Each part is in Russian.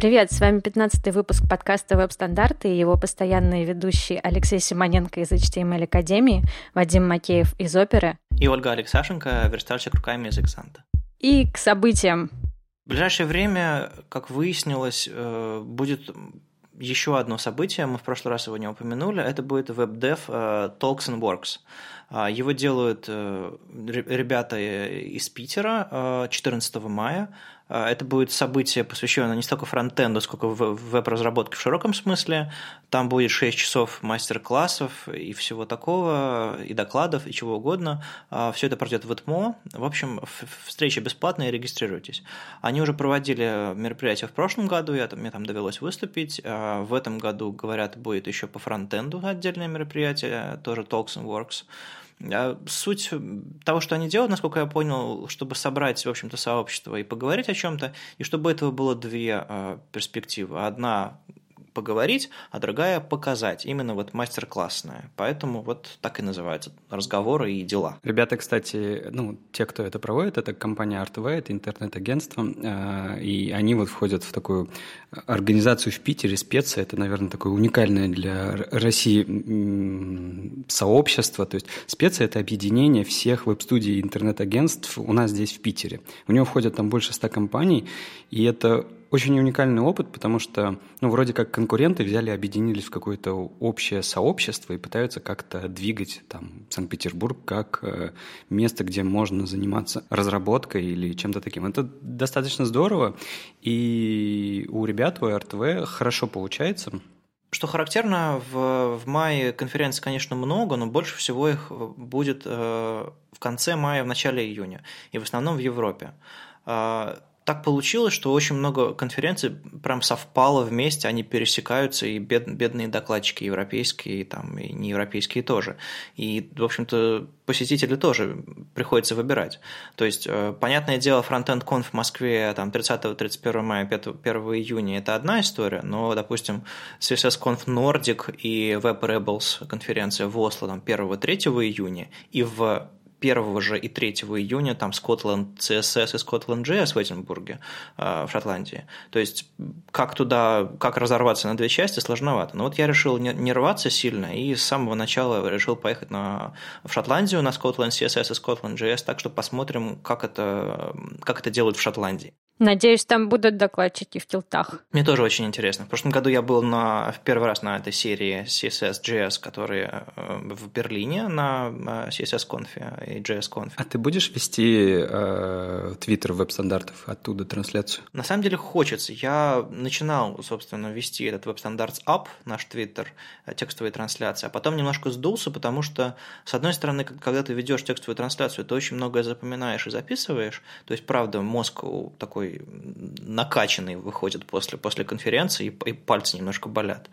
Привет, с вами 15 выпуск подкаста «Веб-стандарты» и его постоянные ведущие Алексей Симоненко из HTML Академии, Вадим Макеев из Оперы и Ольга Алексашенко, верстальщик руками из Экзанта. И к событиям. В ближайшее время, как выяснилось, э, будет еще одно событие, мы в прошлый раз его не упомянули, это будет WebDev э, Talks and Works. А, его делают э, ребята из Питера 14 мая. А, это будет событие, посвященное не столько фронтенду, сколько веб-разработке в широком смысле. Там будет 6 часов мастер-классов и всего такого, и докладов, и чего угодно. А, Все это пройдет в ЭТМО. В общем, встреча бесплатная, регистрируйтесь. Они уже проводили мероприятие в прошлом году, я, мне там довелось выступить. А, в этом году, говорят, будет еще по фронтенду отдельное мероприятие, тоже Talks and Works. А суть того, что они делают, насколько я понял, чтобы собрать, в общем-то, сообщество и поговорить о чем-то, и чтобы этого было две а, перспективы. Одна поговорить, а другая показать. Именно вот мастер-классная. Поэтому вот так и называются разговоры и дела. Ребята, кстати, ну, те, кто это проводит, это компания ArtWay, это интернет-агентство, а, и они вот входят в такую организацию в Питере, специя, это, наверное, такое уникальное для России сообщество, то есть специя – это объединение всех веб-студий интернет-агентств у нас здесь в Питере. У него входят там больше ста компаний, и это очень уникальный опыт, потому что, ну, вроде как конкуренты взяли, объединились в какое-то общее сообщество и пытаются как-то двигать там Санкт-Петербург как э, место, где можно заниматься разработкой или чем-то таким. Это достаточно здорово, и у ребят, у РТВ хорошо получается. Что характерно, в, в мае конференций, конечно, много, но больше всего их будет э, в конце мая, в начале июня, и в основном в Европе. Так получилось, что очень много конференций прям совпало вместе, они пересекаются, и бед, бедные докладчики европейские, там, и неевропейские тоже. И, в общем-то, посетители тоже приходится выбирать. То есть, э, понятное дело, Frontend Conf в Москве там, 30-31 мая, 5, 1 июня – это одна история, но, допустим, CSS Conf Nordic и Web Rebels конференция в Осло там, 1-3 июня, и в 1 же и 3 июня там Scotland CSS и Scotland JS в Эдинбурге, э, в Шотландии. То есть как туда, как разорваться на две части, сложновато. Но вот я решил не, рваться сильно и с самого начала решил поехать на, в Шотландию на Scotland CSS и Scotland JS, так что посмотрим, как это, как это делают в Шотландии. Надеюсь, там будут докладчики в тилтах. Мне тоже очень интересно. В прошлом году я был на, в первый раз на этой серии CSS.js, которая э, в Берлине на CSS-конфе и JS-конфе. А ты будешь вести э, Twitter веб-стандартов оттуда трансляцию? На самом деле хочется. Я начинал, собственно, вести этот веб-стандартс Up, наш Twitter, э, текстовые трансляции, а потом немножко сдулся, потому что, с одной стороны, когда ты ведешь текстовую трансляцию, ты очень многое запоминаешь и записываешь. То есть, правда, мозг такой накачанный выходит после, после конференции, и, и пальцы немножко болят.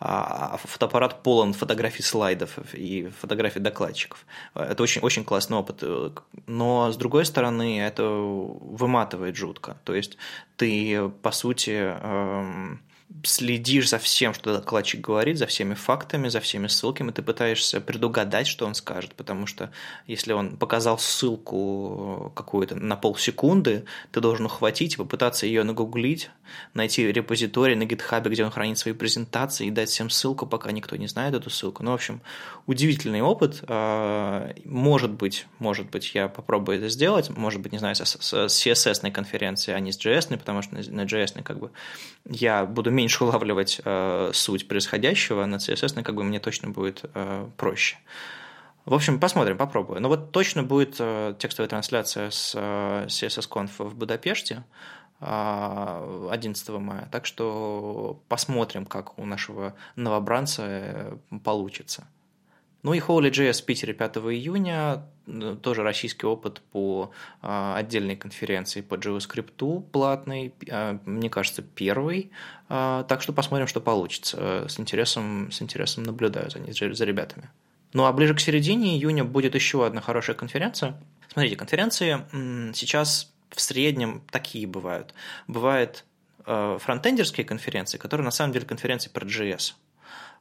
А, а фотоаппарат полон фотографий слайдов и фотографий докладчиков. Это очень, очень классный опыт. Но, с другой стороны, это выматывает жутко. То есть ты, по сути, эм, следишь за всем, что докладчик говорит, за всеми фактами, за всеми ссылками, ты пытаешься предугадать, что он скажет, потому что если он показал ссылку какую-то на полсекунды, ты должен ухватить и попытаться ее нагуглить, найти репозиторий на гитхабе, где он хранит свои презентации, и дать всем ссылку, пока никто не знает эту ссылку. Ну, в общем, удивительный опыт. А, может быть, может быть, я попробую это сделать, может быть, не знаю, с CSS конференции, а не с JS, потому что на JS как бы я буду меньше улавливать э, суть происходящего, на CSS как бы мне точно будет э, проще. В общем, посмотрим, попробую. Но вот точно будет э, текстовая трансляция с э, CSS-Conf в Будапеште 11 э, мая. Так что посмотрим, как у нашего новобранца э, получится. Ну и Holy.js в Питере 5 июня, тоже российский опыт по а, отдельной конференции по JavaScript платный, а, мне кажется, первый. А, так что посмотрим, что получится. С интересом, с интересом наблюдаю за, за ребятами. Ну а ближе к середине июня будет еще одна хорошая конференция. Смотрите, конференции сейчас в среднем такие бывают. Бывают фронтендерские конференции, которые на самом деле конференции про JS.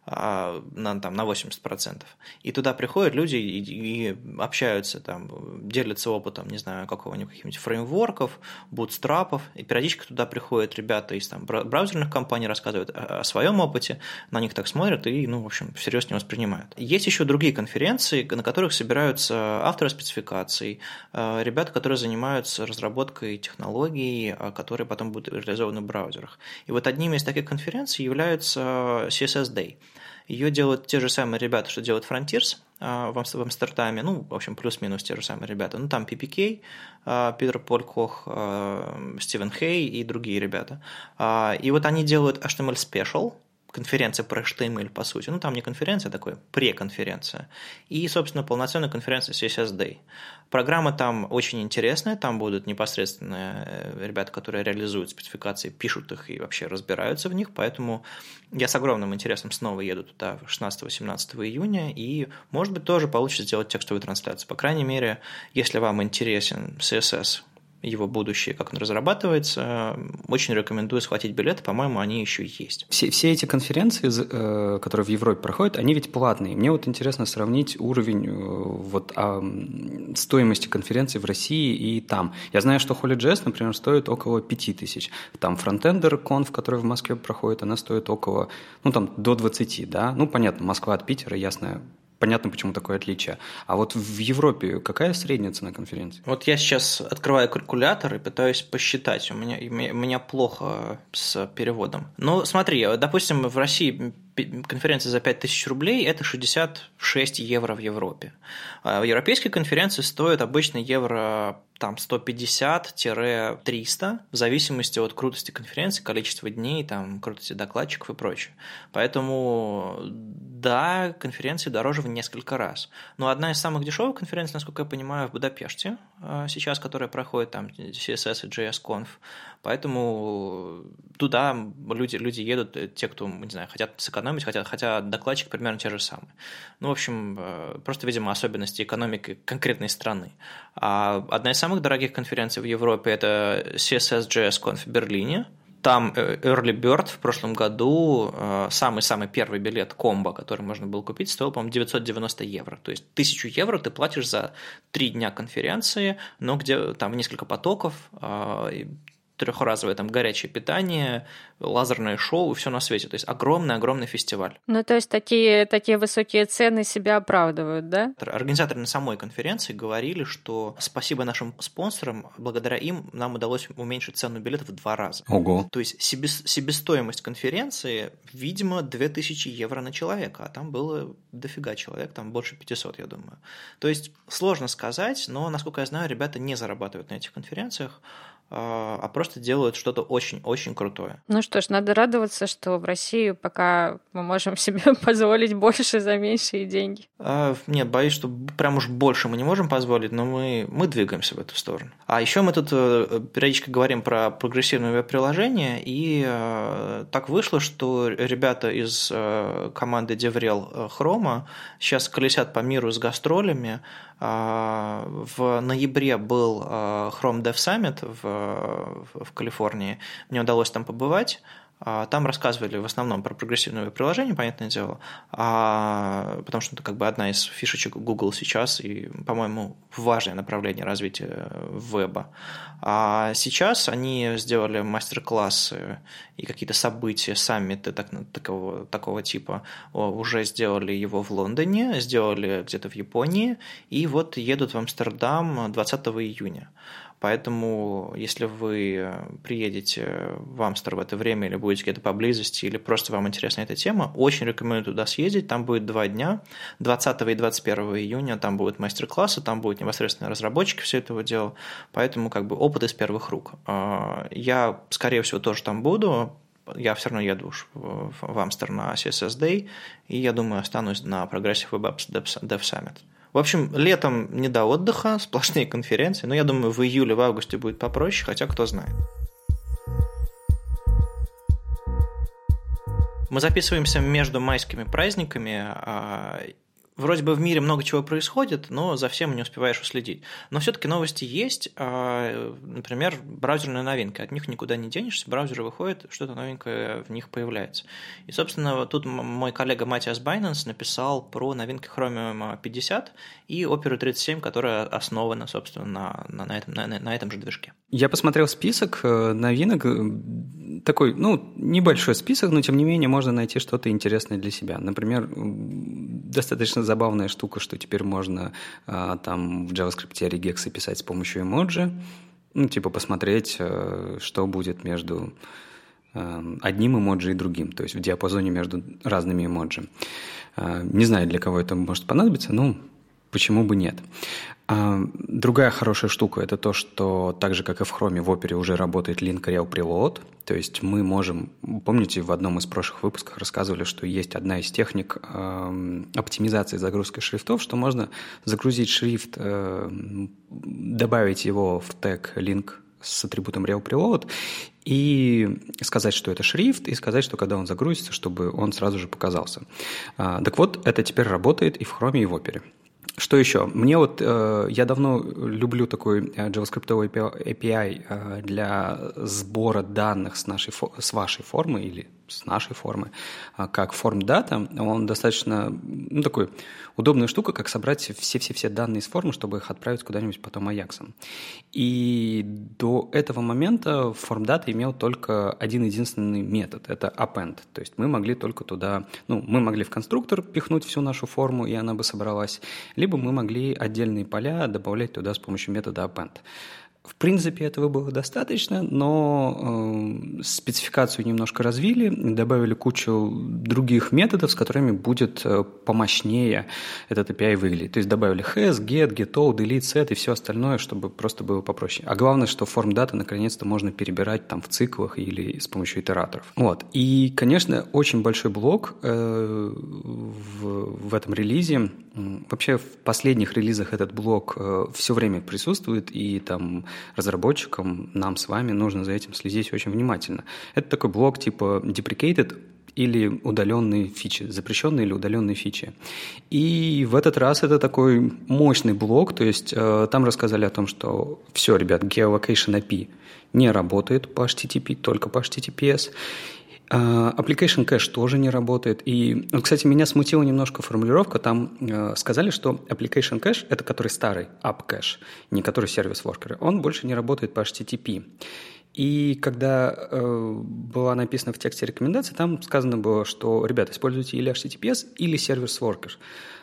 А, на, там, на 80%. И туда приходят люди и, и общаются, там, делятся опытом, не знаю, какого-нибудь каких-нибудь фреймворков, бутстрапов, и периодически туда приходят ребята из там, браузерных компаний, рассказывают о, о своем опыте, на них так смотрят и, ну, в общем, всерьез не воспринимают. Есть еще другие конференции, на которых собираются авторы спецификаций, э, ребята, которые занимаются разработкой технологий, э, которые потом будут реализованы в браузерах. И вот одними из таких конференций являются CSS Day – ее делают те же самые ребята, что делают Frontiers а, в Амстердаме, ну, в общем, плюс-минус те же самые ребята. Ну, там PPK, а, Питер Поль а, Стивен Хей и другие ребята. И вот они делают HTML Special, конференция про HTML, по сути. Ну, там не конференция, а такой преконференция. И, собственно, полноценная конференция CSS Day. Программа там очень интересная, там будут непосредственно э, ребята, которые реализуют спецификации, пишут их и вообще разбираются в них, поэтому я с огромным интересом снова еду туда 16-18 июня, и, может быть, тоже получится сделать текстовую трансляцию. По крайней мере, если вам интересен CSS, его будущее, как он разрабатывается. Очень рекомендую схватить билеты, по-моему, они еще есть. Все, все эти конференции, э, которые в Европе проходят, они ведь платные. Мне вот интересно сравнить уровень э, вот, а, стоимости конференции в России и там. Я знаю, что HolyJS, например, стоит около 5000. Там Frontender Conf, который в Москве проходит, она стоит около, ну там до 20, да. Ну, понятно, Москва от Питера, ясно, понятно, почему такое отличие. А вот в Европе какая средняя цена конференции? Вот я сейчас открываю калькулятор и пытаюсь посчитать. У меня, у меня плохо с переводом. Ну, смотри, допустим, в России конференция за 5000 рублей – это 66 евро в Европе. А европейские конференции стоят обычно евро там 150-300 в зависимости от крутости конференции, количества дней, там, крутости докладчиков и прочее. Поэтому да, конференции дороже в несколько раз. Но одна из самых дешевых конференций, насколько я понимаю, в Будапеште а, сейчас, которая проходит там CSS и JS Поэтому туда люди, люди едут, э, те, кто, не знаю, хотят сэкономить, хотят, хотя докладчик примерно те же самые. Ну, в общем, э, просто, видимо, особенности экономики конкретной страны. А одна из самых дорогих конференций в Европе – это CSS JS Conf в Берлине – там э, Early Bird в прошлом году, самый-самый первый билет комбо, который можно было купить, стоил, по-моему, 990 евро. То есть тысячу евро ты платишь за три дня конференции, но где там несколько потоков, трехразовое там горячее питание, лазерное шоу и все на свете. То есть огромный-огромный фестиваль. Ну, то есть такие, такие высокие цены себя оправдывают, да? Организаторы на самой конференции говорили, что спасибо нашим спонсорам, благодаря им нам удалось уменьшить цену билетов в два раза. Ого. То есть себе, себестоимость конференции, видимо, 2000 евро на человека, а там было дофига человек, там больше 500, я думаю. То есть сложно сказать, но, насколько я знаю, ребята не зарабатывают на этих конференциях, а, а просто делают что-то очень-очень крутое. Ну что ж, надо радоваться, что в России пока мы можем себе позволить больше за меньшие деньги. А, нет, боюсь, что прям уж больше мы не можем позволить, но мы, мы двигаемся в эту сторону. А еще мы тут э, периодически говорим про прогрессивное веб-приложение, и э, так вышло, что ребята из э, команды DevRel Chrome сейчас колесят по миру с гастролями, а, в ноябре был Chrome Dev Summit в, в Калифорнии. Мне удалось там побывать. А, там рассказывали в основном про прогрессивное приложение, понятное дело, а, потому что это как бы одна из фишечек Google сейчас и, по-моему, важное направление развития веба. А сейчас они сделали мастер-классы и какие-то события, саммиты так, такого, такого типа, уже сделали его в Лондоне, сделали где-то в Японии, и вот едут в Амстердам 20 июня. Поэтому, если вы приедете в Амстер в это время или будете где-то поблизости, или просто вам интересна эта тема, очень рекомендую туда съездить. Там будет два дня, 20 и 21 июня, там будут мастер-классы, там будут непосредственно разработчики все этого дела. Поэтому как бы опыт из первых рук. А, я, скорее всего, тоже там буду, я все равно еду в Амстер на CSS Day, и я думаю, останусь на Progressive Web Apps Dev Summit. В общем, летом не до отдыха, сплошные конференции, но я думаю, в июле, в августе будет попроще, хотя кто знает. Мы записываемся между майскими праздниками. Вроде бы в мире много чего происходит, но за всем не успеваешь уследить. Но все-таки новости есть. А, например, браузерная новинка. От них никуда не денешься, браузеры выходят, что-то новенькое в них появляется. И, собственно, тут мой коллега Матиас Байнанс написал про новинки Chromium 50 и Opera 37, которая основана, собственно, на, на, этом, на, на этом же движке. Я посмотрел список э, новинок, такой, ну, небольшой список, но тем не менее можно найти что-то интересное для себя. Например, достаточно забавная штука, что теперь можно а, там в JavaScript регексы писать с помощью эмоджи, ну, типа посмотреть, э, что будет между э, одним эмоджи и другим, то есть в диапазоне между разными эмоджи. Не знаю, для кого это может понадобиться, но почему бы нет. А, другая хорошая штука – это то, что так же, как и в Chrome, в Opera уже работает link rel preload. То есть мы можем, помните, в одном из прошлых выпусков рассказывали, что есть одна из техник э, оптимизации загрузки шрифтов, что можно загрузить шрифт, э, добавить его в тег link с атрибутом rel preload и сказать, что это шрифт, и сказать, что когда он загрузится, чтобы он сразу же показался. А, так вот, это теперь работает и в Chrome, и в Opera. Что еще? Мне вот, э, я давно люблю такой э, JavaScript API э, для сбора данных с, нашей, с вашей формы или с нашей формы, а как форм дата, он достаточно, ну, такой удобная штука, как собрать все-все-все данные из формы, чтобы их отправить куда-нибудь потом аяксом. И до этого момента форм дата имел только один единственный метод, это append. То есть мы могли только туда, ну, мы могли в конструктор пихнуть всю нашу форму, и она бы собралась, либо мы могли отдельные поля добавлять туда с помощью метода append. В принципе, этого было достаточно, но э, спецификацию немножко развили, добавили кучу других методов, с которыми будет э, помощнее этот API выглядеть. То есть добавили has, get, get all, delete, set и все остальное, чтобы просто было попроще. А главное, что форм дата наконец-то можно перебирать там в циклах или с помощью итераторов. Вот. И, конечно, очень большой блок э, в, в этом релизе. Вообще в последних релизах этот блок э, все время присутствует, и там разработчикам, нам с вами нужно за этим следить очень внимательно. Это такой блок типа deprecated или удаленные фичи, запрещенные или удаленные фичи. И в этот раз это такой мощный блок, то есть э, там рассказали о том, что все, ребят, geolocation API не работает по HTTP, только по HTTPS. А, application Cache тоже не работает. И, ну, кстати, меня смутила немножко формулировка. Там э, сказали, что Application Cache – это который старый App Cache, не который сервис worker. Он больше не работает по HTTP. И когда э, была написана в тексте рекомендации, там сказано было, что, ребята, используйте или HTTPS, или сервис worker.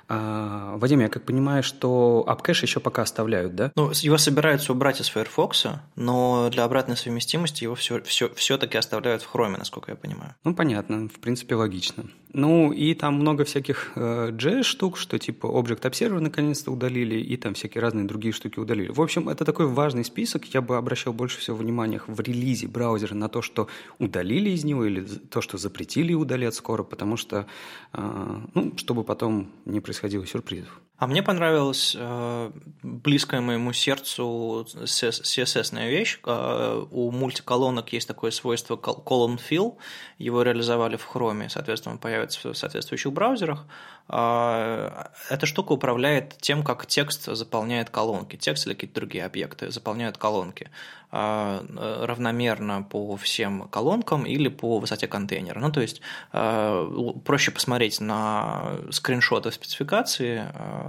А, Вадим, я как понимаю, что AppCache еще пока оставляют, да? Ну, его собираются убрать из Firefox, но для обратной совместимости его все, все, все-таки оставляют в Chrome, насколько я понимаю. Ну, понятно, в принципе, логично. Ну, и там много всяких э, JS-штук, что типа Object Observer наконец-то удалили, и там всякие разные другие штуки удалили. В общем, это такой важный список. Я бы обращал больше всего внимания в релизе браузера на то, что удалили из него, или то, что запретили удалять скоро, потому что, э, ну, чтобы потом не происходило происходило сюрпризов. А мне понравилась э, близкая моему сердцу CSS-ная вещь. Э, у мультиколонок есть такое свойство column fill. Его реализовали в Chrome, соответственно, появится в соответствующих браузерах. Э, эта штука управляет тем, как текст заполняет колонки. Текст или какие-то другие объекты заполняют колонки э, равномерно по всем колонкам или по высоте контейнера. Ну, то есть э, проще посмотреть на скриншоты спецификации э,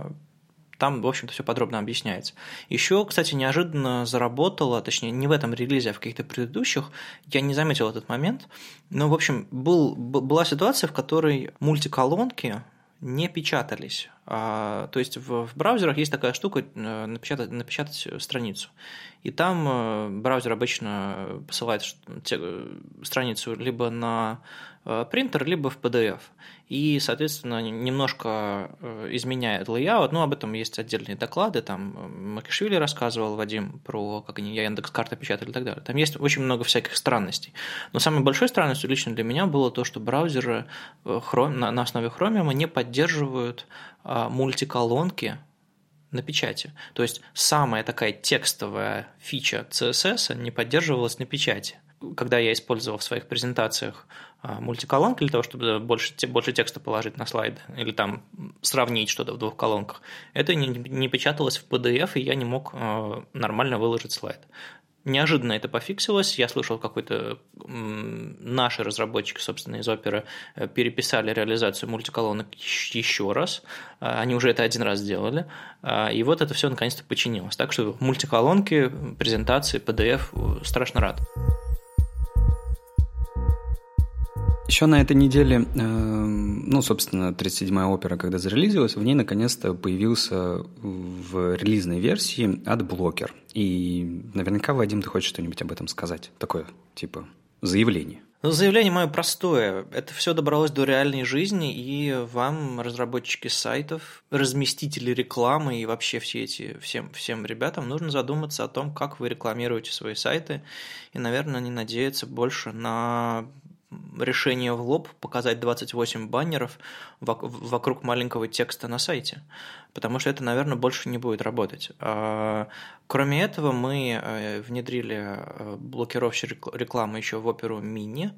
там, в общем-то, все подробно объясняется. Еще, кстати, неожиданно заработало, точнее, не в этом релизе, а в каких-то предыдущих, я не заметил этот момент, но, в общем, был, была ситуация, в которой мультиколонки не печатались. А, то есть в, в браузерах есть такая штука э, напечатать, напечатать страницу. И там э, браузер обычно посылает страницу либо на Э, принтер, либо в PDF. И, соответственно, немножко э, изменяет layout, но об этом есть отдельные доклады, там э, Макишвили рассказывал, Вадим, про как они Яндекс карты печатали и так далее. Там есть очень много всяких странностей. Но самой большой странностью лично для меня было то, что браузеры на основе Chromium не поддерживают мультиколонки на печати. То есть самая такая текстовая фича CSS не поддерживалась на печати. когда я использовал в своих презентациях а, мультиколонки для того, чтобы больше, больше текста положить на слайды или там сравнить что-то в двух колонках, это не, не печаталось в PDF, и я не мог а, нормально выложить слайд. Неожиданно это пофиксилось. Я слышал, какой-то наши разработчики, собственно, из оперы э, переписали реализацию мультиколонок еще раз. А, они уже это один раз сделали. И вот это все наконец-то починилось. Так что мультиколонки, презентации, PDF страшно рад. Еще на этой неделе, э, ну, собственно, 37-я опера, когда зарелизилась, в ней наконец-то появился в релизной версии адблокер. И наверняка, Вадим, ты хочешь что-нибудь об этом сказать? Такое, типа, заявление. Ну, заявление мое простое. Это все добралось до реальной жизни, и вам, разработчики сайтов, разместители рекламы и вообще все эти, всем, всем ребятам нужно задуматься о том, как вы рекламируете свои сайты, и, наверное, не надеяться больше на решение в лоб показать 28 баннеров вокруг маленького текста на сайте, потому что это, наверное, больше не будет работать. А, кроме этого, мы э, внедрили э, блокировщик рекламы еще в оперу мини,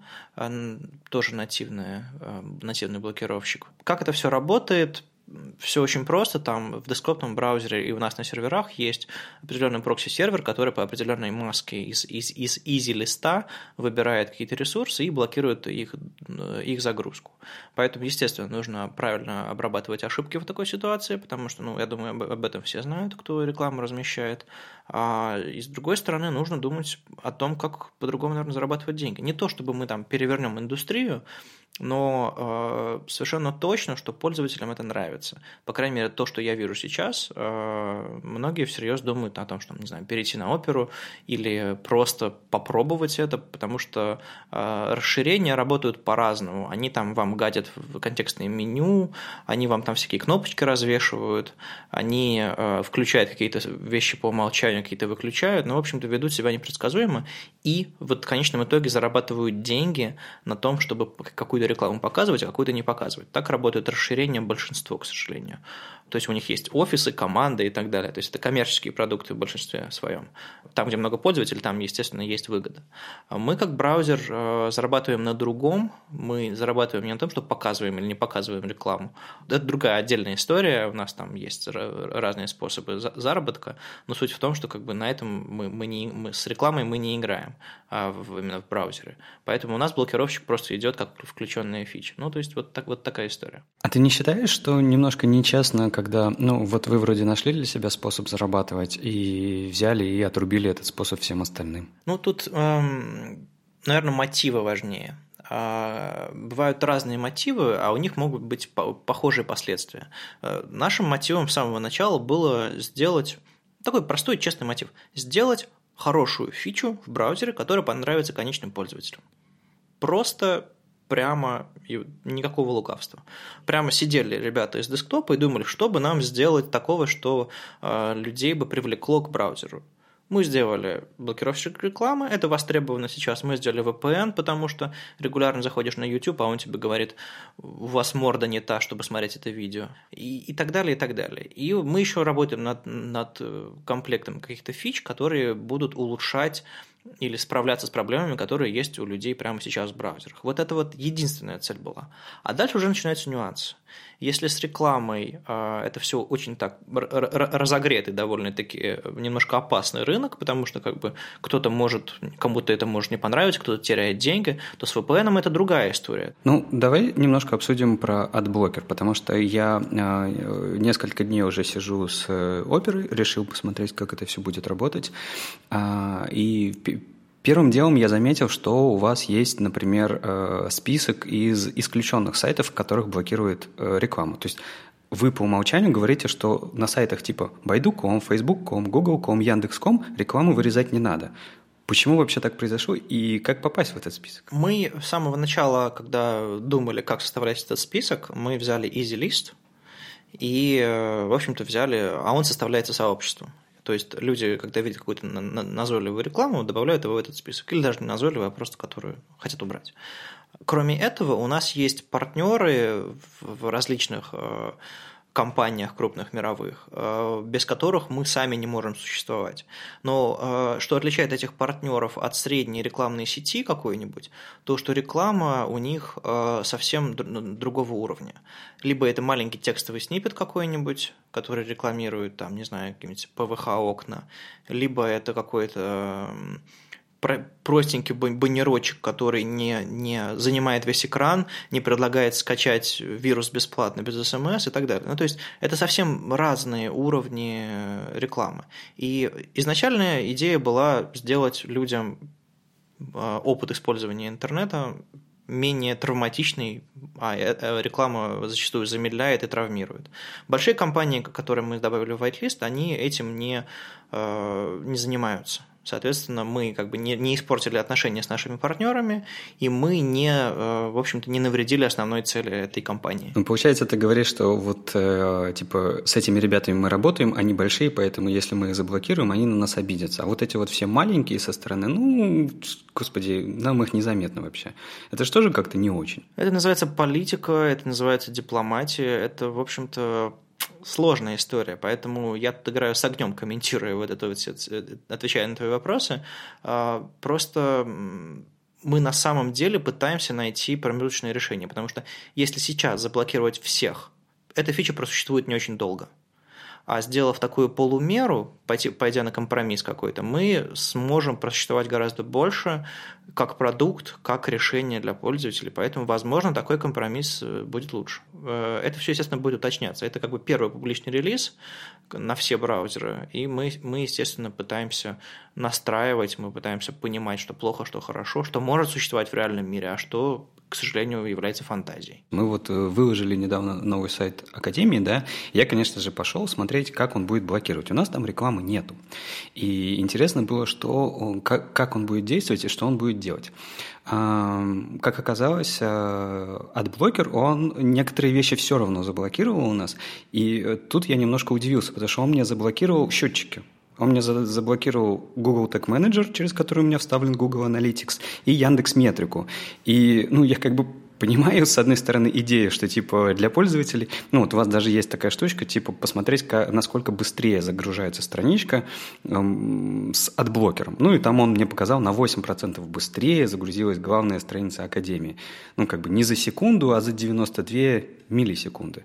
тоже нативный, э, нативный блокировщик. Как это все работает? Все очень просто, там в десктопном браузере и у нас на серверах есть определенный прокси-сервер, который по определенной маске из, из, из EasyList а выбирает какие-то ресурсы и блокирует их, их загрузку. Поэтому, естественно, нужно правильно обрабатывать ошибки в такой ситуации, потому что, ну, я думаю, об, об этом все знают, кто рекламу размещает. А и с другой стороны, нужно думать о том, как по-другому, наверное, зарабатывать деньги. Не то, чтобы мы там перевернем индустрию, но э, совершенно точно, что пользователям это нравится. По крайней мере, то, что я вижу сейчас, э, многие всерьез думают о том, что, не знаю, перейти на оперу или просто попробовать это, потому что э, расширения работают по-разному. Они там вам гадят в контекстное меню, они вам там всякие кнопочки развешивают, они э, включают какие-то вещи по умолчанию, какие-то выключают, но, в общем-то, ведут себя непредсказуемо и вот в конечном итоге зарабатывают деньги на том, чтобы какую-то какую-то рекламу показывать, а какую-то не показывать. Так работает расширение большинства, к сожалению. То есть у них есть офисы, команды и так далее. То есть это коммерческие продукты в большинстве своем. Там, где много пользователей, там, естественно, есть выгода. Мы, как браузер, э, зарабатываем на другом. Мы зарабатываем не на том, что показываем или не показываем рекламу. Это другая отдельная история. У нас там есть разные способы заработка. Но суть в том, что как бы на этом мы, мы, не, мы с рекламой мы не играем а в, именно в браузере. Поэтому у нас блокировщик просто идет как включенная фича. Ну, то есть вот, так, вот такая история. А ты не считаешь, что немножко нечестно, когда, ну, вот вы вроде нашли для себя способ зарабатывать и взяли и отрубили этот способ всем остальным? Ну, тут, эм, наверное, мотивы важнее. А, бывают разные мотивы, а у них могут быть похожие последствия. Э, нашим мотивом с самого начала было сделать такой простой честный мотив – сделать хорошую фичу в браузере, которая понравится конечным пользователям. Просто прямо никакого лукавства. Прямо сидели ребята из десктопа и думали, что бы нам сделать такого, что э, людей бы привлекло к браузеру. Мы сделали блокировщик рекламы, это востребовано сейчас. Мы сделали VPN, потому что регулярно заходишь на YouTube, а он тебе говорит, у вас морда не та, чтобы смотреть это видео. И, и так далее, и так далее. И мы еще работаем над, над э, комплектом каких-то фич, которые будут улучшать или справляться с проблемами, которые есть у людей прямо сейчас в браузерах. Вот это вот единственная цель была. А дальше уже начинаются нюансы. Если с рекламой э, это все очень так разогретый довольно-таки э, немножко опасный рынок, потому что как бы кто-то может, кому-то это может не понравиться, кто-то теряет деньги, то с VPN это другая история. Ну, давай немножко обсудим про адблокер, потому что я э, несколько дней уже сижу с оперой, решил посмотреть, как это все будет работать, э, и Первым делом я заметил, что у вас есть, например, э, список из исключенных сайтов, которых блокирует э, рекламу. То есть вы по умолчанию говорите, что на сайтах типа Baidu.com, Facebook.com, Google.com, Яндекс.com рекламу вырезать не надо. Почему вообще так произошло и как попасть в этот список? Мы с самого начала, когда думали, как составлять этот список, мы взяли Easy List и, э, в общем-то, взяли, а он составляется сообществом. То есть люди, когда видят какую-то назойливую рекламу, добавляют его в этот список. Или даже не назойливую, а просто которую хотят убрать. Кроме этого, у нас есть партнеры в различных э, компаниях крупных мировых, э, без которых мы сами не можем существовать. Но э, что отличает этих партнеров от средней рекламной сети какой-нибудь, то что реклама у них э, совсем другого уровня. Либо это маленький текстовый снипет какой-нибудь, который рекламирует, там, не знаю, какие-нибудь ПВХ окна, либо это какой-то простенький баннерочек, который не, не занимает весь экран, не предлагает скачать вирус бесплатно, без смс и так далее. Ну, то есть это совсем разные уровни рекламы. И изначальная идея была сделать людям а, опыт использования интернета менее травматичный, а э, э, реклама зачастую замедляет и травмирует. Большие компании, которые мы добавили в whitelist, они этим не, э, не занимаются. Соответственно, мы как бы не, не испортили отношения с нашими партнерами, и мы не, э, в общем-то, не навредили основной цели этой компании. Ну, получается, ты говоришь, что вот э, типа с этими ребятами мы работаем, они большие, поэтому если мы их заблокируем, они на нас обидятся. А вот эти вот все маленькие со стороны, ну, господи, нам их незаметно вообще. Это же тоже как-то не очень. Это называется политика, это называется дипломатия, это, в общем-то, сложная история, поэтому я тут играю с огнем, комментируя вот это вот, отвечая на твои вопросы. А, просто мы на самом деле пытаемся найти промежуточное решение, потому что если сейчас заблокировать всех, эта фича просуществует не очень долго – а сделав такую полумеру, пойдя на компромисс какой-то, мы сможем просуществовать гораздо больше как продукт, как решение для пользователей. Поэтому, возможно, такой компромисс э, будет лучше. Э, это все, естественно, будет уточняться. Это как бы первый публичный релиз на все браузеры, и мы, мы естественно, пытаемся настраивать, мы пытаемся понимать, что плохо, что хорошо, что может существовать в реальном мире, а что к сожалению, является фантазией. Мы вот э, выложили недавно новый сайт Академии, да, я, конечно же, пошел смотреть, как он будет блокировать. У нас там рекламы нету. И интересно было, что он, как, как он будет действовать и что он будет делать. Как оказалось, э, адблокер, он некоторые вещи все равно заблокировал у нас. И э, тут я немножко удивился, потому что он мне заблокировал счетчики. Он мне заблокировал Google Tag Manager, через который у меня вставлен Google Analytics, и Яндекс Метрику. И, ну, я как бы понимаю, с одной стороны, идею, что, типа, для пользователей, ну, вот у вас даже есть такая штучка, типа, посмотреть, насколько быстрее загружается страничка эм, с адблокером. Ну, и там он мне показал, на 8% быстрее загрузилась главная страница Академии. Ну, как бы не за секунду, а за 92 миллисекунды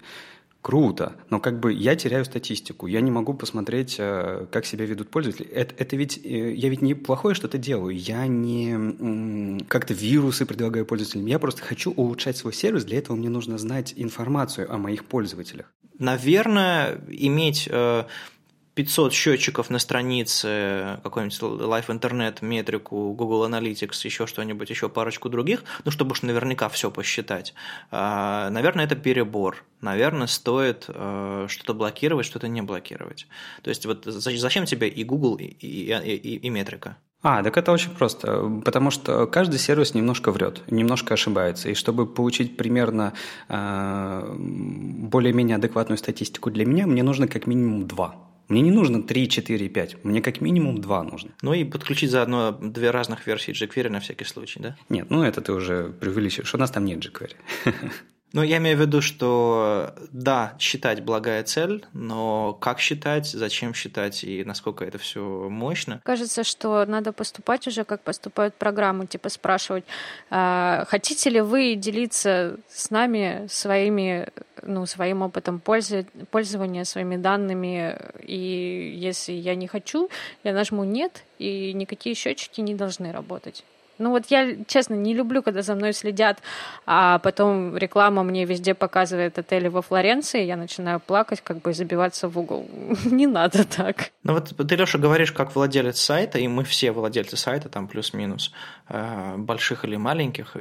круто, но как бы я теряю статистику, я не могу посмотреть, э, как себя ведут пользователи. Это, это ведь, э, я ведь не плохое что-то делаю, я не как-то вирусы предлагаю пользователям, я просто хочу улучшать свой сервис, для этого мне нужно знать информацию о моих пользователях. Наверное, иметь э, 500 счетчиков на странице, какой-нибудь Live Internet, метрику, Google Analytics, еще что-нибудь, еще парочку других, ну, чтобы уж наверняка все посчитать. А, наверное, это перебор. Наверное, стоит э, что-то блокировать, что-то не блокировать. То есть, вот зачем тебе и Google, и, и, и, и метрика? А, так это очень просто, потому что каждый сервис немножко врет, немножко ошибается. И чтобы получить примерно э, более-менее адекватную статистику для меня, мне нужно как минимум два. Мне не нужно 3, 4, 5. Мне как минимум 2 нужно. Ну и подключить заодно две разных версии jQuery на всякий случай, да? Нет, ну это ты уже преувеличиваешь. У нас там нет jQuery. Ну, я имею в виду, что да, считать благая цель, но как считать, зачем считать и насколько это все мощно. Кажется, что надо поступать уже, как поступают программы, типа спрашивать, а, хотите ли вы делиться с нами своими, ну, своим опытом пользования, своими данными, и если я не хочу, я нажму нет, и никакие счетчики не должны работать. Ну вот я, честно, не люблю, когда за мной следят, а потом реклама мне везде показывает отели во Флоренции, я начинаю плакать, как бы забиваться в угол. не надо так. Ну вот ты, Леша, говоришь как владелец сайта, и мы все владельцы сайта, там плюс-минус, э, больших или маленьких,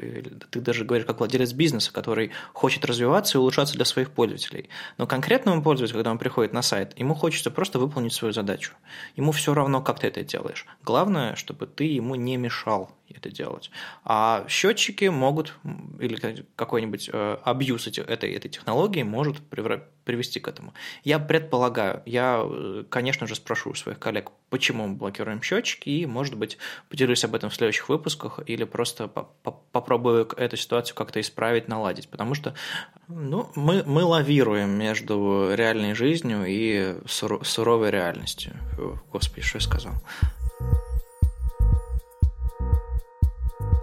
ты даже говоришь как владелец бизнеса, который хочет развиваться и улучшаться для своих пользователей. Но конкретному пользователю, когда он приходит на сайт, ему хочется просто выполнить свою задачу. Ему все равно, как ты это делаешь. Главное, чтобы ты ему не мешал это делать. А счетчики могут, или какой-нибудь э, абьюз этой, этой технологии может привести к этому. Я предполагаю, я, э, конечно же, спрошу у своих коллег, почему мы блокируем счетчики, и, может быть, поделюсь об этом в следующих выпусках, или просто попробую эту ситуацию как-то исправить, наладить, потому что ну, мы, мы лавируем между реальной жизнью и суровой реальностью. Господи, что я сказал?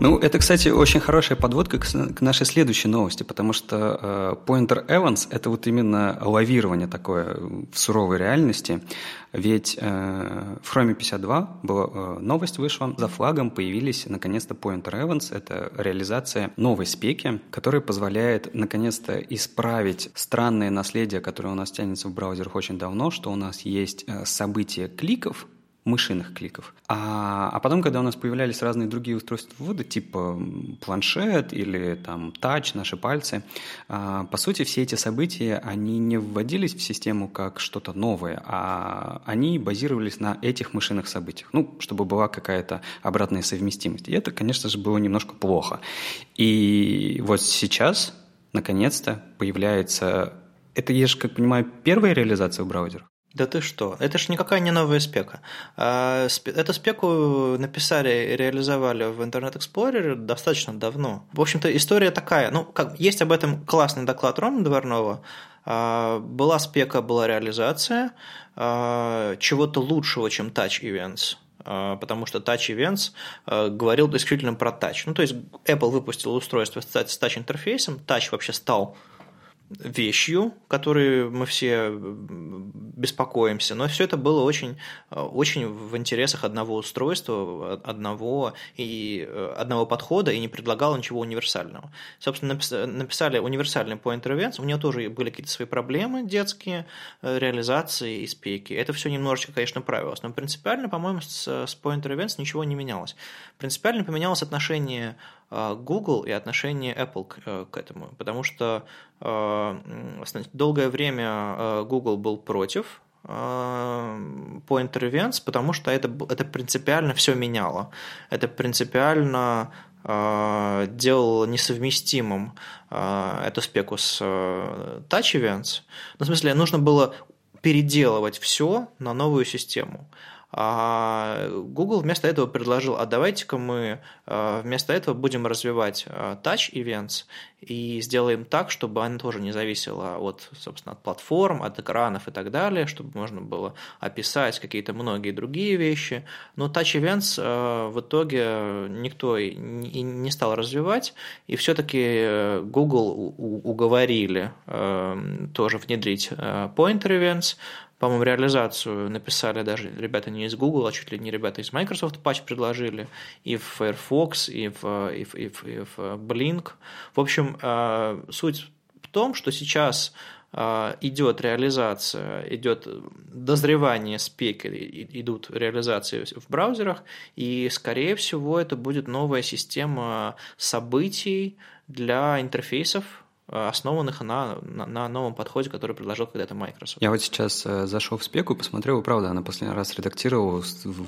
Ну, это, кстати, очень хорошая подводка к нашей следующей новости, потому что э, Pointer Evans – это вот именно лавирование такое в суровой реальности. Ведь э, в Chrome 52 была, э, новость вышла, за флагом появились наконец-то Pointer Evans. Это реализация новой спеки, которая позволяет наконец-то исправить странное наследие, которое у нас тянется в браузерах очень давно, что у нас есть события кликов, мышиных кликов. А, а потом, когда у нас появлялись разные другие устройства ввода, типа планшет или там тач, наши пальцы, а, по сути, все эти события, они не вводились в систему как что-то новое, а они базировались на этих мышиных событиях, ну, чтобы была какая-то обратная совместимость. И это, конечно же, было немножко плохо. И вот сейчас, наконец-то, появляется... Это, я же, как понимаю, первая реализация в браузерах? Да ты что? Это же никакая не новая спека. А, эту спеку написали и реализовали в Internet Explorer достаточно давно. В общем-то, история такая. Ну, как, есть об этом классный доклад Рома Дворнова. А, была спека, была реализация а, чего-то лучшего, чем Touch Events потому что Touch Events говорил исключительно про Touch. Ну, то есть Apple выпустил устройство с Touch-интерфейсом, Touch вообще стал вещью, которой мы все беспокоимся, но все это было очень, очень в интересах одного устройства, одного, и, одного подхода и не предлагало ничего универсального. Собственно, написали универсальный point events, у него тоже были какие-то свои проблемы детские, э, реализации и спеки. Это все немножечко, конечно, правилось, но принципиально, по-моему, с, с point events ничего не менялось. Принципиально поменялось отношение Э, Google и отношение Apple к, э, этому, потому что э, долгое время Google был против Point Events, потому что это, это принципиально все меняло. Это принципиально делало несовместимым эту спеку с Touch Events. Ну, в смысле, нужно было переделывать все на новую систему. А Google вместо этого предложил, а давайте-ка мы а, вместо этого будем развивать а, Touch Events и сделаем так, чтобы она тоже не зависела от, собственно, от платформ, от экранов и так далее, чтобы можно было описать какие-то многие другие вещи. Но Touch Events а, в итоге никто и не стал развивать, и все-таки э, Google уговорили тоже внедрить Pointer Events, по-моему, реализацию написали даже ребята не из Google, а чуть ли не ребята из Microsoft Patch предложили, и в Firefox, и в, и в, и в, и в Blink. В общем, э, суть в том, что сейчас э, идет реализация, идет дозревание спеки, идут реализации в браузерах, и, скорее всего, это будет новая система событий для интерфейсов Э, основанных на, на, на новом подходе, который предложил когда-то Microsoft. Я вот сейчас э, зашел в спеку и посмотрел, и правда, она последний раз редактировала в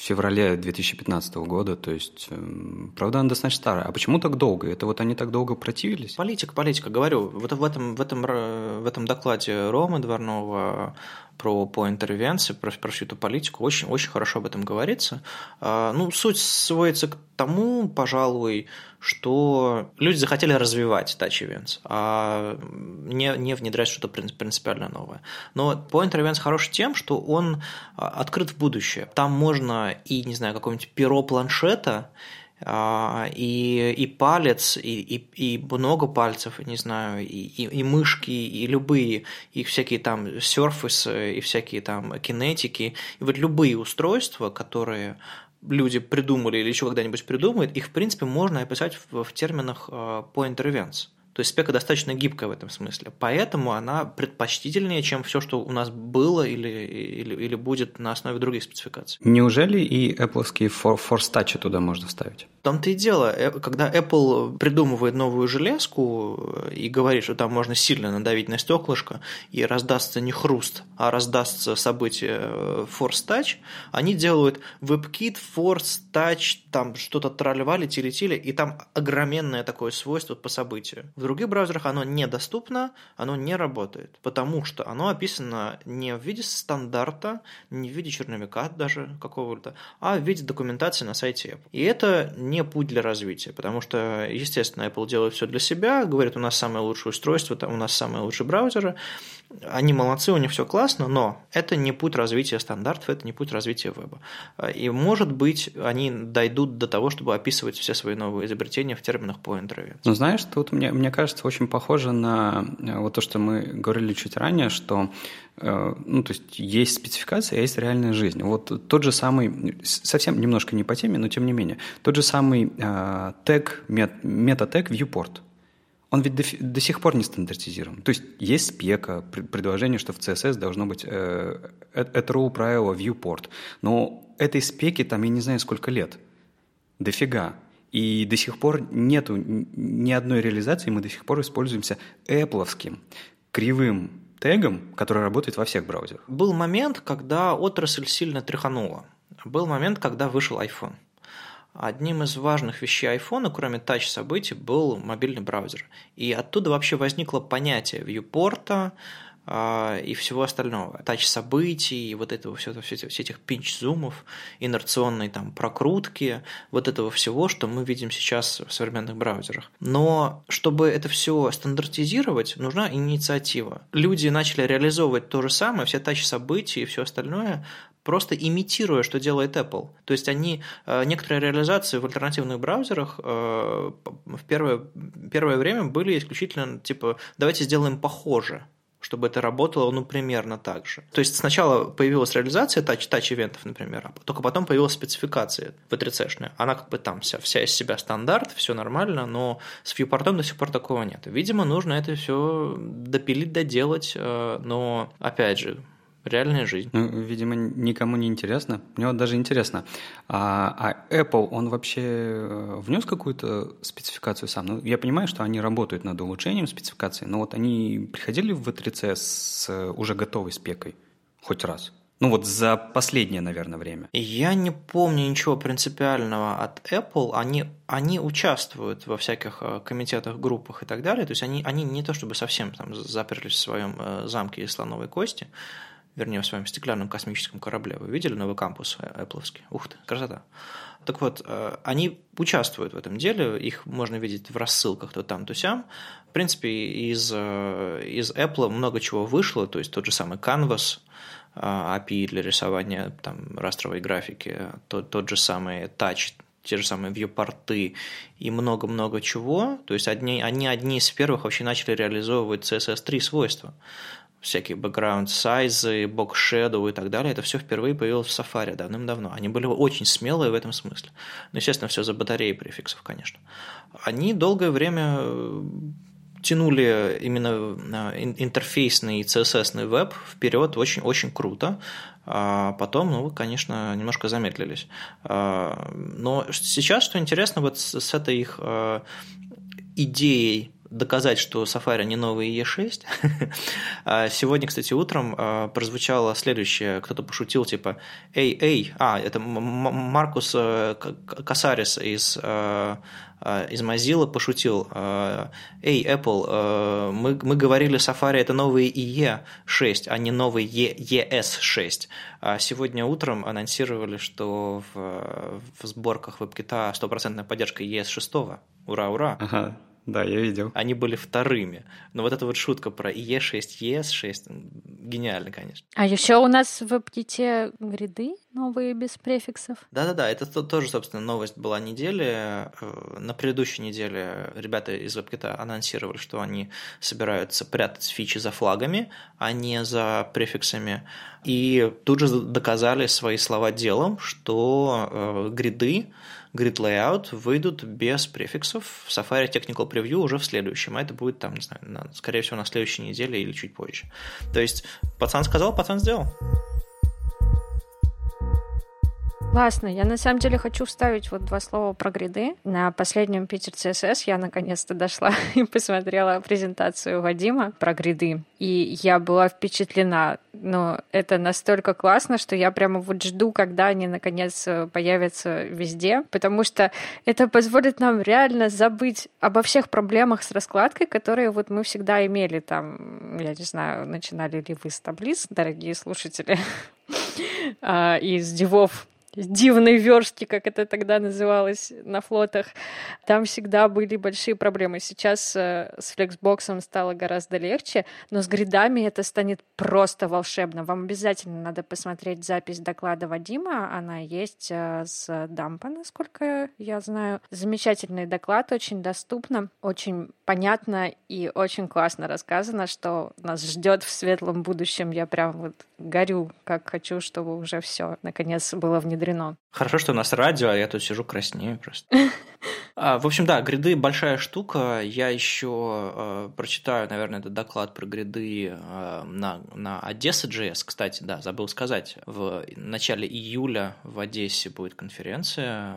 феврале 2015 года, то есть, эм, правда, она достаточно старая. А почему так долго? Это вот они так долго противились? Политика, политика, говорю. Вот в этом, в этом, в этом докладе Ромы Дворнова про по интервенции, про, про всю эту политику, очень, очень хорошо об этом говорится. А, ну, суть сводится к тому, пожалуй, что люди захотели развивать Touch Events, а не, не внедрять что-то принципиально новое. Но Point Events хорош тем, что он а, открыт в будущее. Там можно и, не знаю, какое-нибудь перо планшета и, и палец, и, и, и много пальцев, не знаю, и, и, и мышки, и любые, и всякие там Surface, и всякие там кинетики, и вот любые устройства, которые люди придумали или еще когда-нибудь придумают, их, в принципе, можно описать в, в терминах uh, pointer events. То есть спека достаточно гибкая в этом смысле. Поэтому она предпочтительнее, чем все, что у нас было или, или, или будет на основе других спецификаций. Неужели и Apple Force Touch туда можно вставить? В том-то и дело, э, когда Apple придумывает новую железку э, и говорит, что там можно сильно надавить на стеклышко и раздастся не хруст, а раздастся событие э, Force Touch, они делают WebKit, Force Touch, там что-то тролливали, тили-тили, и там огроменное такое свойство по событию. В других браузерах оно недоступно, оно не работает, потому что оно описано не в виде стандарта, не в виде черновика даже какого-то, а в виде документации на сайте Apple. И это не путь для развития, потому что, естественно, Apple делает все для себя, говорит, у нас самое лучшее устройство, там у нас самые лучшие браузеры, они молодцы, у них все классно, но это не путь развития стандартов, это не путь развития веба. И, может быть, они дойдут до того, чтобы описывать все свои новые изобретения в терминах по интервенции. Ну, знаешь, тут мне, мне кажется очень похоже на э, вот то, что мы говорили чуть ранее, что э, ну, то есть есть спецификация, а есть реальная жизнь. Вот тот же самый, совсем немножко не по теме, но тем не менее, тот же самый э, тег, мет, мета-тег viewport – он ведь до, до сих пор не стандартизирован. То есть есть спека, предложение, что в CSS должно быть э, это row правило viewport, но этой спеки там я не знаю сколько лет. Дофига. И до сих пор нету ни одной реализации, мы до сих пор используемся Apple кривым тегом, который работает во всех браузерах. Был момент, когда отрасль сильно тряханула. Был момент, когда вышел iPhone. Одним из важных вещей iPhone, кроме тач-событий, был мобильный браузер. И оттуда вообще возникло понятие вьюпорта и всего остального. Тач-событий, вот этого все, все, все этих пинч-зумов, инерционной там прокрутки, вот этого всего, что мы видим сейчас в современных браузерах. Но чтобы это все стандартизировать, нужна инициатива. Люди начали реализовывать то же самое, все тач-события и все остальное просто имитируя, что делает Apple. То есть они э, некоторые реализации в альтернативных браузерах э, в первое, первое время были исключительно типа давайте сделаем похоже чтобы это работало, ну, примерно так же. То есть сначала появилась реализация тач, тач-ивентов, например, а только потом появилась спецификация в 3 Она как бы там вся, вся из себя стандарт, все нормально, но с вьюпортом до сих пор такого нет. Видимо, нужно это все допилить, доделать, э, но, опять же, реальная жизнь. Ну, видимо, никому не интересно. Мне вот даже интересно. А, а Apple, он вообще э, внес какую-то спецификацию сам? Ну, я понимаю, что они работают над улучшением спецификации, но вот они приходили в V3C с э, уже готовой спекой хоть раз? Ну вот за последнее, наверное, время. Я не помню ничего принципиального от Apple. Они, они участвуют во всяких э, комитетах, группах и так далее. То есть они, они не то чтобы совсем там заперлись в своем замке из слоновой кости, вернее, в своем стеклянном космическом корабле. Вы видели новый кампус Apple? Ух ты, красота. Так вот, э, они участвуют в этом деле, их можно видеть в рассылках то там, то сям. В принципе, из, э, из Apple много чего вышло, то есть тот же самый Canvas, э, API для рисования там, растровой графики, тот, тот же самый Touch, те же самые вьюпорты и много-много чего. То есть одни, они одни из первых вообще начали реализовывать CSS3 свойства всякие background сайзы, box shadow и так далее, это все впервые появилось в Safari давным-давно. Они были очень смелые в этом смысле. Ну, естественно, все за батареей префиксов, конечно. Они долгое время э, тянули именно э, интерфейсный CSS веб вперед очень-очень круто. А потом, ну, конечно, немножко замедлились. А, но сейчас, что интересно, вот с этой их э, идеей доказать, что Safari не новый E6. А сегодня, кстати, утром а, прозвучало следующее, кто-то пошутил, типа, эй, эй, а, это Маркус э, Касарис из э, э, из Mozilla пошутил, эй, Apple, мы, мы говорили, Safari это новый IE6, а не новый ES6. А сегодня утром анонсировали, что в, в сборках WebKit стопроцентная поддержка ES6. Ура, ура! Ага. Да, я видел. Они были вторыми. Но вот эта вот шутка про E6, ES6, гениально, конечно. А еще у нас в WebKit гриды новые без префиксов. Да-да-да, это тоже, собственно, новость была недели. Э, на предыдущей неделе ребята из WebKit анонсировали, что они собираются прятать фичи за флагами, а не за префиксами. И тут же доказали свои слова делом, что э, гриды, grid layout выйдут без префиксов в Safari Technical Preview уже в следующем, а это будет там, не знаю, на, скорее всего, на следующей неделе или чуть позже. То есть пацан сказал, пацан сделал. Классно. Я на самом деле хочу вставить вот два слова про гриды. На последнем Питер CSS я наконец-то дошла и посмотрела презентацию Вадима про гриды. И я была впечатлена. Но это настолько классно, что я прямо вот жду, когда они наконец появятся везде, потому что это позволит нам реально забыть обо всех проблемах с раскладкой, которые вот мы всегда имели там, я не знаю, начинали ли вы с таблиц, дорогие слушатели, а, из дивов дивной верстки, как это тогда называлось на флотах, там всегда были большие проблемы. Сейчас э, с флексбоксом стало гораздо легче, но с гридами это станет просто волшебно. Вам обязательно надо посмотреть запись доклада Вадима, она есть э, с Дампа, насколько я знаю. Замечательный доклад, очень доступно, очень понятно и очень классно рассказано, что нас ждет в светлом будущем. Я прям вот горю, как хочу, чтобы уже все наконец было внедрено. Хорошо, что у нас радио, а я тут сижу краснею просто. А, в общем, да, гриды большая штука. Я еще э, прочитаю, наверное, этот доклад про гриды э, на, на Одесса.js. Кстати, да, забыл сказать. В начале июля в Одессе будет конференция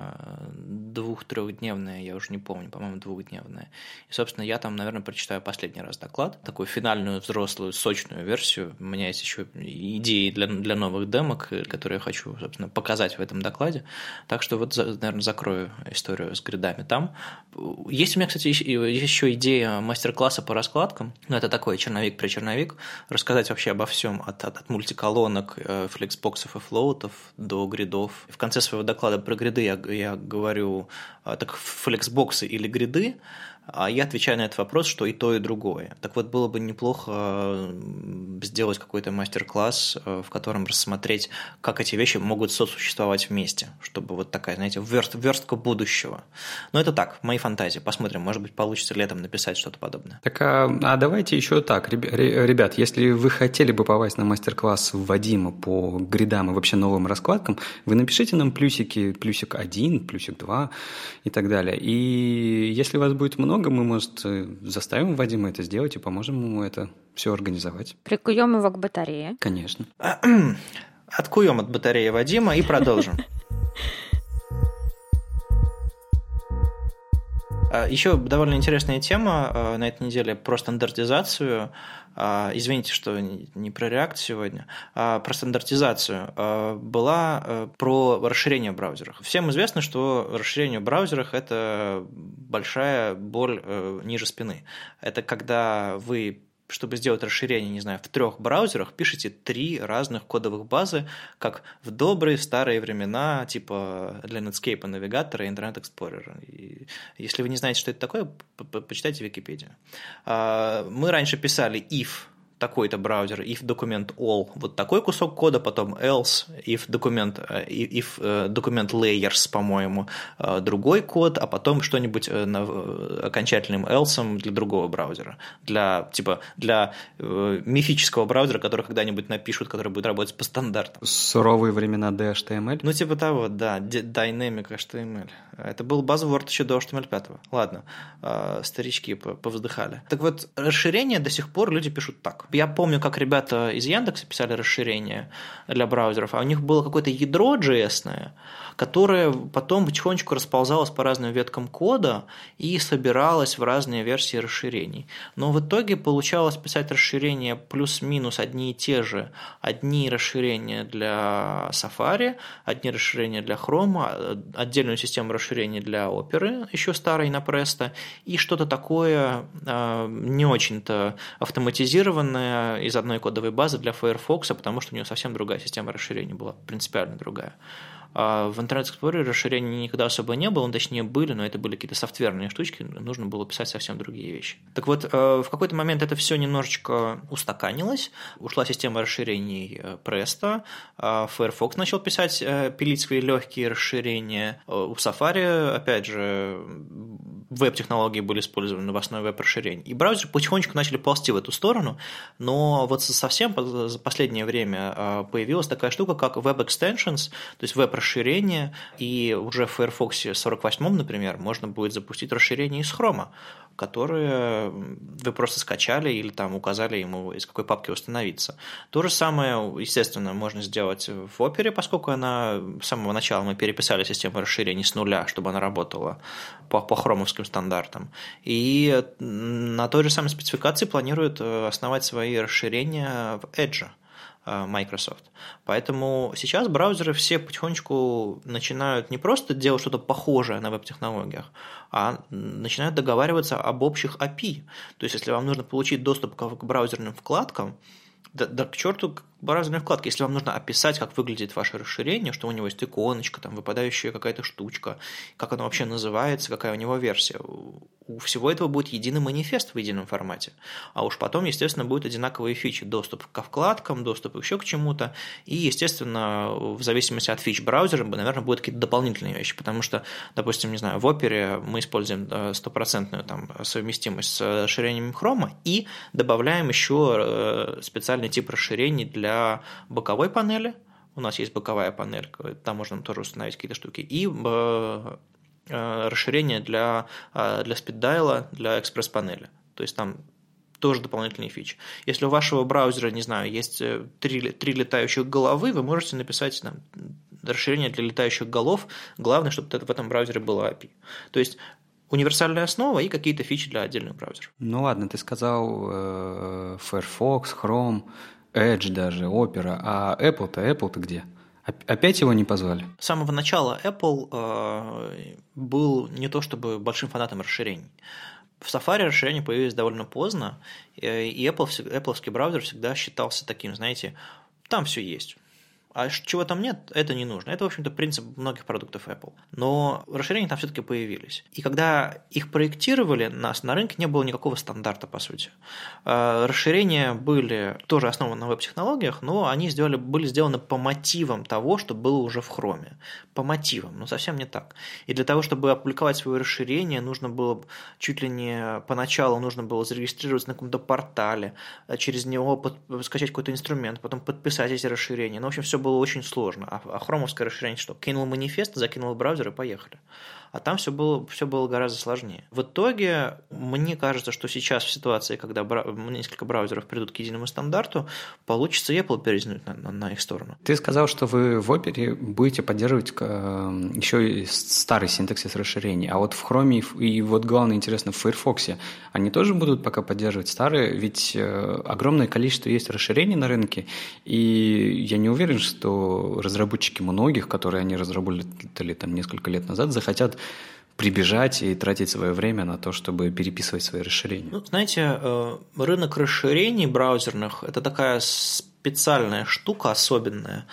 двух-трехдневная, я уже не помню, по-моему, двухдневная. И, собственно, я там, наверное, прочитаю последний раз доклад, такую финальную, взрослую, сочную версию. У меня есть еще идеи для, для новых демок, которые я хочу, собственно, показать в этом докладе. Так что вот, наверное, закрою историю с гридами там. Есть у меня, кстати, еще идея мастер-класса по раскладкам. Ну, это такой черновик при черновик. Рассказать вообще обо всем от, от, от мультиколонок, э, флексбоксов и флоутов до гридов. В конце своего доклада про гриды я, я говорю, э, так флексбоксы или гриды, а я отвечаю на этот вопрос, что и то, и другое. Так вот, было бы неплохо сделать какой-то мастер-класс, э, в котором рассмотреть, как эти вещи могут сосуществовать вместе, чтобы вот такая, знаете, верст, верстка будущего. Но это так, мои фантазии. Посмотрим, может быть, получится летом написать что-то подобное. Так, а, а давайте еще так, ребят, если вы хотели бы попасть на мастер-класс Вадима по гридам и вообще новым раскладкам, вы напишите нам плюсики, плюсик один, плюсик два и так далее. И если вас будет много много, мы, может, э, заставим Вадима это сделать и поможем ему это все организовать. Прикуем его к батарее. Конечно. Откуем от батареи Вадима и продолжим. А, Еще довольно интересная тема а, на этой неделе про стандартизацию. А, извините, что не про React сегодня, а про стандартизацию. Была про расширение в браузерах. Всем известно, что расширение в браузерах – это большая боль э, ниже спины. Это когда вы чтобы сделать расширение, не знаю, в трех браузерах, пишите три разных кодовых базы, как в добрые старые времена, типа для Netscape навигатора и Internet Explorer. И если вы не знаете, что это такое, почитайте Википедию. А, мы раньше писали if такой-то браузер, if документ all, вот такой кусок кода, потом else, if документ, э, if э, документ layers, по-моему, э, другой код, а потом что-нибудь окончательным else для другого браузера. Для, типа, для мифического браузера, который когда-нибудь напишут, который будет работать по стандартам. Суровые времена DHTML? Ну, типа того, да, Dynamic HTML. Это был buzzword еще до HTML5. Ладно, старички повздыхали. Так вот, расширение до сих пор люди пишут так. Я помню, как ребята из Яндекса писали расширение для браузеров, а у них было какое-то ядро JS, которое потом потихонечку расползалось по разным веткам кода и собиралось в разные версии расширений. Но в итоге получалось писать расширения плюс-минус одни и те же. Одни расширения для Safari, одни расширения для Chrome, отдельную систему расширений для Opera, еще старой на Presto, и что-то такое э, не очень-то автоматизированное из одной кодовой базы для Firefox, потому что у нее совсем другая система расширений была, принципиально другая. А в Internet Explorer расширений никогда особо не было, точнее были, но это были какие-то софтверные штучки, нужно было писать совсем другие вещи. Так вот, э, в какой-то момент это все немножечко устаканилось, ушла система расширений э, Presto, а Firefox начал писать, э, пилить свои легкие расширения, у Safari, опять же, веб-технологии были использованы в основе веб-расширений. И браузеры потихонечку начали ползти в эту сторону, но вот совсем за последнее время появилась такая штука, как Web Extensions, то есть веб-расширение, и уже в Firefox 48, например, можно будет запустить расширение из Chrome, которые вы просто скачали или там указали ему, из какой папки установиться. То же самое, естественно, можно сделать в Opera, поскольку она с самого начала мы переписали систему расширений с нуля, чтобы она работала по, по хромовским стандартам. И на той же самой спецификации планируют э, основать свои расширения в Edge. Э, Microsoft. Поэтому сейчас браузеры все потихонечку начинают не просто делать что-то похожее на веб-технологиях, а начинают договариваться об общих API. То есть, если вам нужно получить доступ к браузерным вкладкам, да, да к черту браузерной вкладки. Если вам нужно описать, как выглядит ваше расширение, что у него есть иконочка, там выпадающая какая-то штучка, как оно вообще называется, какая у него версия. У всего этого будет единый манифест в едином формате. А уж потом, естественно, будут одинаковые фичи. Доступ ко вкладкам, доступ еще к чему-то. И, естественно, в зависимости от фич браузера, наверное, будут какие-то дополнительные вещи. Потому что, допустим, не знаю, в Opera мы используем э, стопроцентную там совместимость с расширением Chrome и добавляем еще э, специальный тип расширений для для боковой панели. У нас есть боковая панель, там можно тоже установить какие-то штуки. И э, э, расширение для, э, для спиддайла, для экспресс-панели. То есть там тоже дополнительные фичи. Если у вашего браузера, не знаю, есть три, три летающих головы, вы можете написать там, расширение для летающих голов. Главное, чтобы в этом браузере было API. То есть универсальная основа и какие-то фичи для отдельных браузеров. Ну ладно, ты сказал э, Firefox, Chrome. Edge даже, Opera. А Apple-то, Apple-то где? Опять его не позвали? С самого начала Apple э, был не то чтобы большим фанатом расширений. В Safari расширения появились довольно поздно, э, и Apple, Apple браузер всегда считался таким, знаете, там все есть а чего там нет, это не нужно. Это, в общем-то, принцип многих продуктов Apple. Но расширения там все-таки появились. И когда их проектировали, нас на рынке не было никакого стандарта, по сути. А, расширения были тоже основаны на веб-технологиях, но они сделали, были сделаны по мотивам того, что было уже в Chrome. По мотивам, но совсем не так. И для того, чтобы опубликовать свое расширение, нужно было чуть ли не поначалу нужно было зарегистрироваться на каком-то портале, а через него под, скачать какой-то инструмент, потом подписать эти расширения. Ну, в общем, все было очень сложно. А, а хромовское расширение что? Кинул манифест, закинул в браузер и поехали а там все было, все было гораздо сложнее. В итоге, мне кажется, что сейчас в ситуации, когда бра... несколько браузеров придут к единому стандарту, получится Apple перезнуть на, на, на их сторону. Ты сказал, что вы в Opera будете поддерживать э, еще и старый синтаксис расширений, а вот в Chrome и вот главное интересно в Firefox, они тоже будут пока поддерживать старые, ведь э, огромное количество есть расширений на рынке, и я не уверен, что разработчики многих, которые они разработали там несколько лет назад, захотят прибежать и тратить свое время на то, чтобы переписывать свои расширения? Ну, знаете, э, рынок расширений браузерных – это такая специальная штука особенная,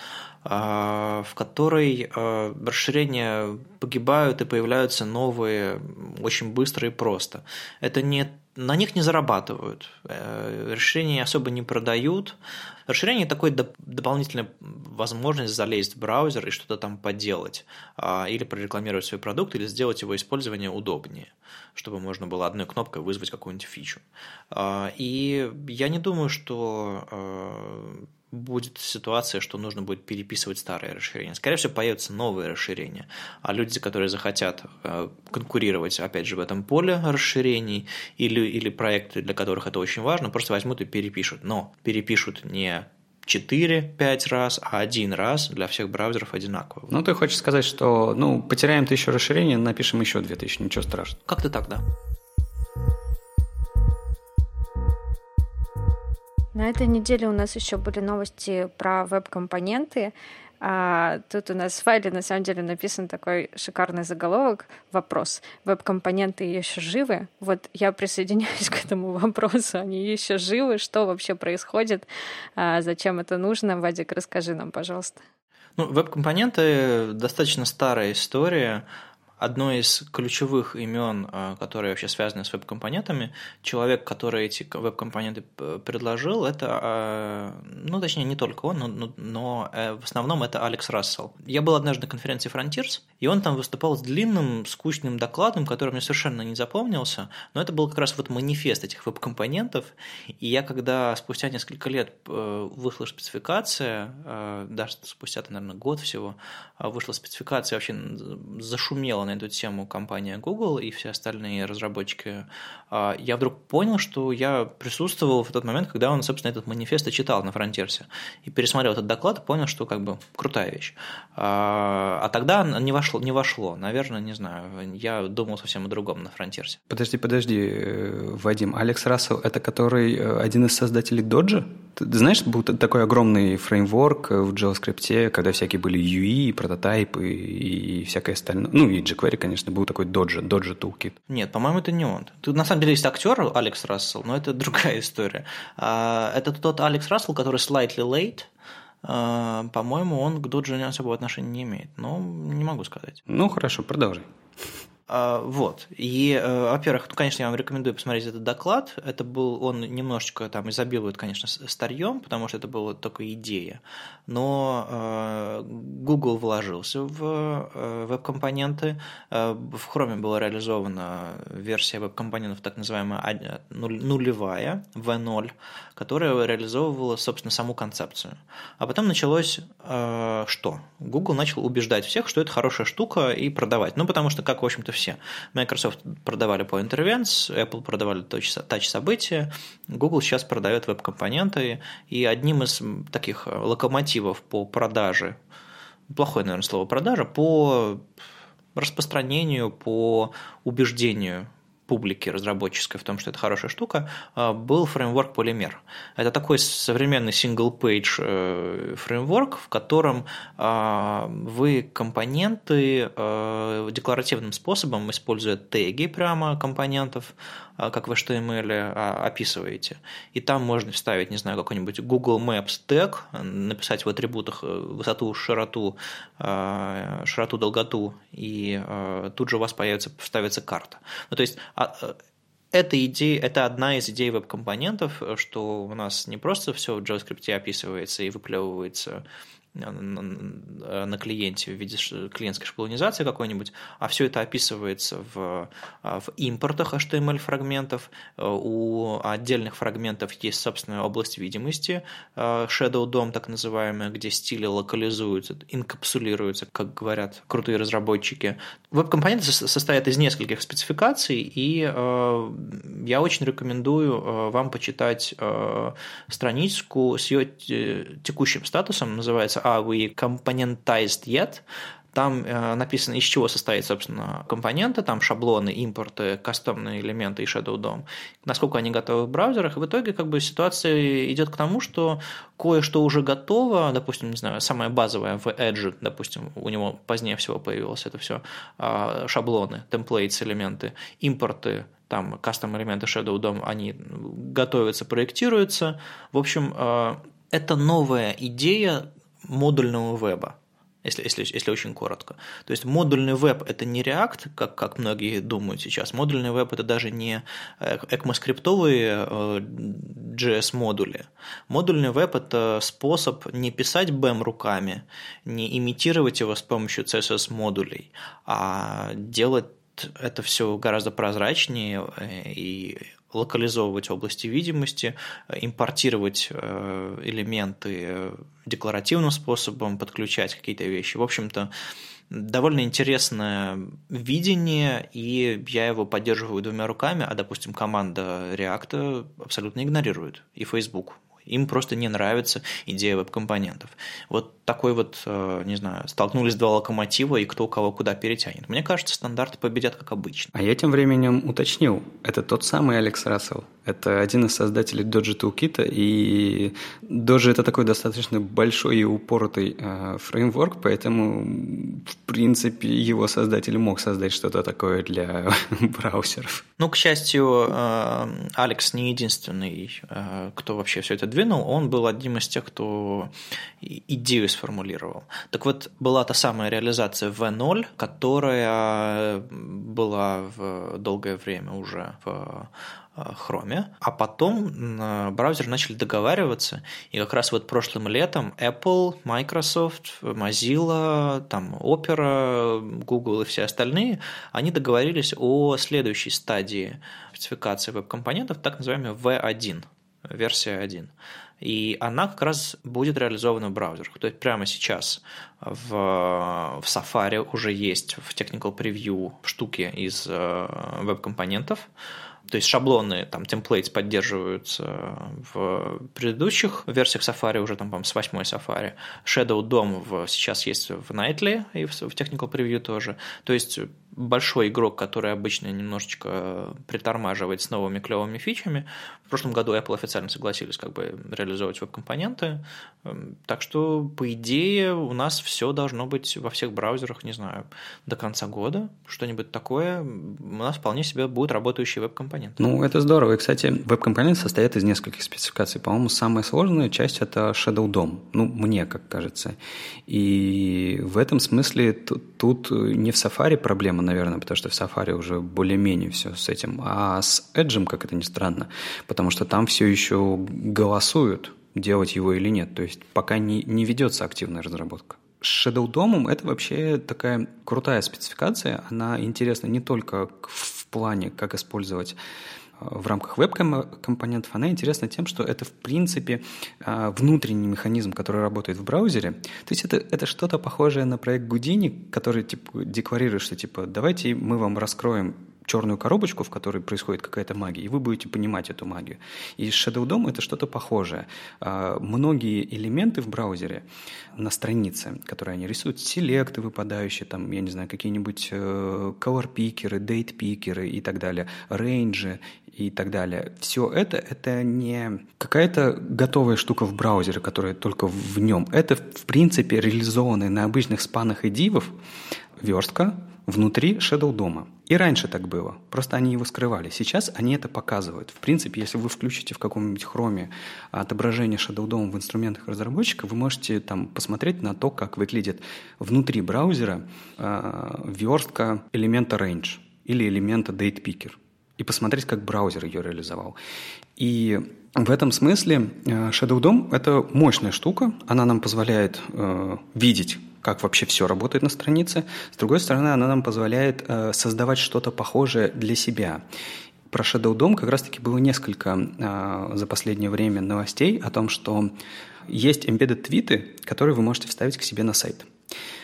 э, в которой э, расширения погибают и появляются новые очень быстро и просто. Это не на них не зарабатывают, расширения особо не продают, Расширение – такой доп- дополнительная возможность залезть в браузер и что-то там поделать, а, или прорекламировать свой продукт, или сделать его использование удобнее, чтобы можно было одной кнопкой вызвать какую-нибудь фичу. А, и я не думаю, что а, будет ситуация, что нужно будет переписывать старые расширения. Скорее всего, появятся новые расширения. А люди, которые захотят э, конкурировать, опять же, в этом поле расширений, или, или проекты, для которых это очень важно, просто возьмут и перепишут. Но перепишут не 4-5 раз, а один раз для всех браузеров одинаково. Ну, ты хочешь сказать, что ну, потеряем тысячу расширений, напишем еще 2000, ничего страшного. Как-то так, да. На этой неделе у нас еще были новости про веб-компоненты. А, тут у нас в файле на самом деле написан такой шикарный заголовок. Вопрос. Веб-компоненты еще живы? Вот я присоединяюсь к этому вопросу. Они еще живы? Что вообще происходит? А, зачем это нужно? Вадик, расскажи нам, пожалуйста. Ну, веб-компоненты достаточно старая история одно из ключевых имен, а, которые вообще связаны с веб-компонентами, человек, который эти веб-компоненты предложил, это, а, ну, точнее, не только он, но, но э, в основном это Алекс Рассел. Я был однажды на конференции Frontiers, и он там выступал с длинным, скучным докладом, который мне совершенно не запомнился, но это был как раз вот манифест этих веб-компонентов, и я когда спустя несколько лет э, вышла спецификация, э, даже спустя, наверное, год всего, вышла спецификация, вообще зашумела на эту тему компания Google и все остальные разработчики, а, я вдруг понял, что я присутствовал в тот момент, когда он, собственно, этот манифест читал на Фронтирсе. И пересмотрел этот доклад и понял, что как бы крутая вещь. А, а тогда не вошло, не вошло. Наверное, не знаю. Я думал совсем о другом на Фронтирсе. Подожди, подожди, э, Вадим. Алекс Рассел – это который э, один из создателей Доджа? Ты знаешь, был такой огромный фреймворк в JavaScript, когда всякие были UI, прототайпы и всякое остальное. Ну, и jQuery, конечно, был такой Dojo, Dojo Toolkit. Нет, по-моему, это не он. Тут на самом деле есть актер Алекс Рассел, но это другая история. А, это тот Алекс Рассел, который slightly late, а, по-моему, он к Доджу особого отношения не имеет. Но не могу сказать. Ну, хорошо, продолжай. А, вот. И, э, во-первых, ну, конечно, я вам рекомендую посмотреть этот доклад. Это был, он немножечко там изобилует, конечно, старьем, потому что это была только идея. Но э, Google вложился в э, веб-компоненты. В Chrome была реализована версия веб-компонентов, так называемая нулевая, V0, которая реализовывала, собственно, саму концепцию. А потом началось что? Google начал убеждать всех, что это хорошая штука и продавать. Ну, потому что, как, в общем-то, все. Microsoft продавали по Intervents, Apple продавали Touch события, Google сейчас продает веб-компоненты, и одним из таких локомотивов по продаже, плохое, наверное, слово продажа, по распространению, по убеждению публики разработческой в том, что это хорошая штука, а, был фреймворк Polymer. Это такой современный single-page э, фреймворк, в котором а, вы компоненты э, декларативным способом, используя теги прямо компонентов, как в HTML описываете. И там можно вставить, не знаю, какой-нибудь Google Maps тег, написать в атрибутах э, высоту, широту, широту, долготу, и тут же у вас появится, вставится карта. Ну, то есть а, э, эта идея, это одна из идей веб-компонентов, что у нас не просто все в JavaScript описывается и выплевывается на клиенте в виде клиентской шаблонизации какой-нибудь, а все это описывается в, в импортах HTML-фрагментов. Э, у отдельных фрагментов есть собственная область видимости, э, Shadow DOM так называемая, где стили локализуются, инкапсулируются, как говорят крутые разработчики. Веб-компоненты состоят из нескольких спецификаций, и э, я очень рекомендую вам почитать страничку с ее текущим статусом, называется are we componentized yet? Там э, написано, из чего состоит, собственно, компоненты, там шаблоны, импорты, кастомные элементы и Shadow DOM, насколько они готовы в браузерах. И в итоге как бы ситуация идет к тому, что кое-что уже готово, допустим, не знаю, самое базовое в Edge, допустим, у него позднее всего появилось это все, э, шаблоны, темплейтс, элементы, импорты, там кастом элементы Shadow DOM, они готовятся, проектируются. В общем, э, это новая идея модульного веба, если, если, если очень коротко. То есть модульный веб – это не React, как, как многие думают сейчас. Модульный веб – это даже не экмоскриптовые JS-модули. Модульный веб – это способ не писать BEM руками, не имитировать его с помощью CSS-модулей, а делать это все гораздо прозрачнее э, и локализовывать области видимости, импортировать э, элементы э, декларативным способом, подключать какие-то вещи. В общем-то, довольно интересное видение, и я его поддерживаю двумя руками, а, допустим, команда React абсолютно игнорирует, и Facebook им просто не нравится идея веб-компонентов. Вот такой вот, э, не знаю, столкнулись два локомотива, и кто кого куда перетянет. Мне кажется, стандарты победят как обычно. А я тем временем уточнил, это тот самый Алекс Рассел. Это один из создателей Dojo Toolkit, и Dojo — это такой достаточно большой и упоротый э, фреймворк, поэтому, в принципе, его создатель мог создать что-то такое для браузеров. Ну, к счастью, э, Алекс не единственный, э, кто вообще все это двинул. Он был одним из тех, кто идею сформулировал. Так вот, была та самая реализация V0, которая была в долгое время уже в Chrome, а потом браузеры начали договариваться, и как раз вот прошлым летом Apple, Microsoft, Mozilla, там Opera, Google и все остальные, они договорились о следующей стадии спецификации веб-компонентов, так называемой V1, версия 1. И она как раз будет реализована в браузерах. То есть прямо сейчас в, в Safari уже есть в Technical Preview штуки из э, веб-компонентов, то есть шаблоны, там, templates поддерживаются в предыдущих версиях Safari, уже там, по с восьмой Safari. Shadow DOM в, сейчас есть в Nightly и в, в Technical Preview тоже. То есть большой игрок, который обычно немножечко притормаживает с новыми клевыми фичами. В прошлом году Apple официально согласились как бы реализовывать веб-компоненты. Эм, так что, по идее, у нас все должно быть во всех браузерах, не знаю, до конца года. Что-нибудь такое. У нас вполне себе будет работающий веб-компонент. Ну, это здорово. И, кстати, веб-компонент состоит из нескольких спецификаций. По-моему, самая сложная часть – это Shadow DOM. Ну, мне, как кажется. И в этом смысле тут не в Safari проблема, проблема, наверное, потому что в Safari уже более-менее все с этим. А с Edge, как это ни странно, потому что там все еще голосуют, делать его или нет. То есть пока не, не ведется активная разработка. Shadow DOM это вообще такая крутая спецификация. Она интересна не только в плане, как использовать в рамках веб-компонентов, она интересна тем, что это, в принципе, а, внутренний механизм, который работает в браузере. То есть это, это что-то похожее на проект Гудини, который типа, декларирует, что типа давайте мы вам раскроем черную коробочку, в которой происходит какая-то магия, и вы будете понимать эту магию. И Shadow DOM это что-то похожее. А, многие элементы в браузере на странице, которые они рисуют, селекты выпадающие, там, я не знаю, какие-нибудь э, color-пикеры, date-пикеры и так далее, рейнджи и так далее. Все это – это не какая-то готовая штука в браузере, которая только в нем. Это, в принципе, реализованная на обычных спанах и дивов верстка внутри Shadow дома. И раньше так было, просто они его скрывали. Сейчас они это показывают. В принципе, если вы включите в каком-нибудь хроме отображение Shadow DOM в инструментах разработчика, вы можете там посмотреть на то, как выглядит внутри браузера э, верстка элемента range или элемента datepicker и посмотреть, как браузер ее реализовал. И в этом смысле э, Shadow DOM – это мощная штука, она нам позволяет э, видеть как вообще все работает на странице. С другой стороны, она нам позволяет э, создавать что-то похожее для себя. Про Shadow DOM как раз-таки было несколько э, за последнее время новостей о том, что есть embedded твиты, которые вы можете вставить к себе на сайт.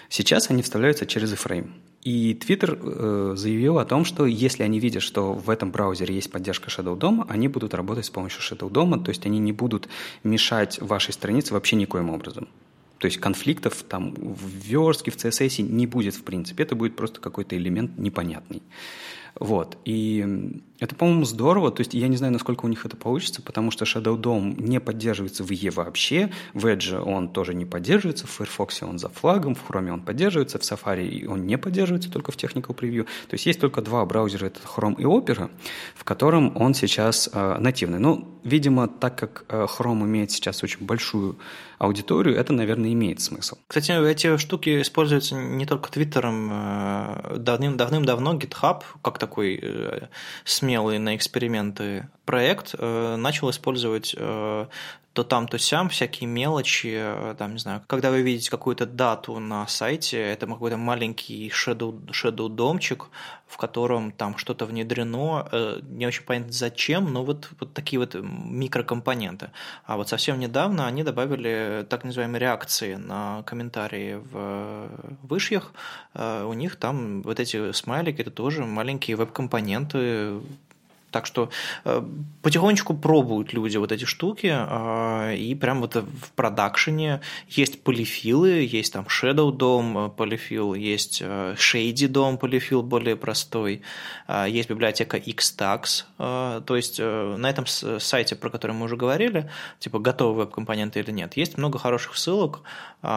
Сейчас они вставляются через iframe. И Twitter э, заявил о том, что если они видят, что в этом браузере есть поддержка Shadow DOM, они будут работать с помощью Shadow DOM, то есть они не будут мешать вашей странице вообще никоим образом. То есть конфликтов там в верстке, в CSS не будет в принципе. Это будет просто какой-то элемент непонятный. Вот. И это, по-моему, здорово. То есть я не знаю, насколько у них это получится, потому что Shadow DOM не поддерживается в IE вообще. В Edge он тоже не поддерживается. В Firefox он за флагом, в Chrome он поддерживается, в Safari он не поддерживается, только в Technical Preview. То есть есть только два браузера, это Chrome и Opera, в котором он сейчас э, нативный. Ну, видимо, так как э, Chrome имеет сейчас очень большую аудиторию, это, наверное, имеет смысл. Кстати, эти штуки используются не только Твиттером. Э, давным, давным-давно GitHub, как такой э, смелый на эксперименты проект, э, начал использовать то там, то сям, всякие мелочи, там, не знаю, когда вы видите какую-то дату на сайте, это какой-то маленький shadow, shadow домчик, в котором там что-то внедрено, э, не очень понятно зачем, но вот, вот такие вот микрокомпоненты. А вот совсем недавно они добавили так называемые реакции на комментарии в вышьях, э, у них там вот эти смайлики, это тоже маленькие веб-компоненты, Так что э, потихонечку пробуют люди вот эти штуки, э, и прям вот в продакшене есть полифилы, есть там Shadow DOM полифил, есть Shady DOM полифил более простой, есть библиотека Xtax, то есть на этом сайте, про который мы уже говорили, типа готовые веб-компоненты или нет, есть много хороших ссылок,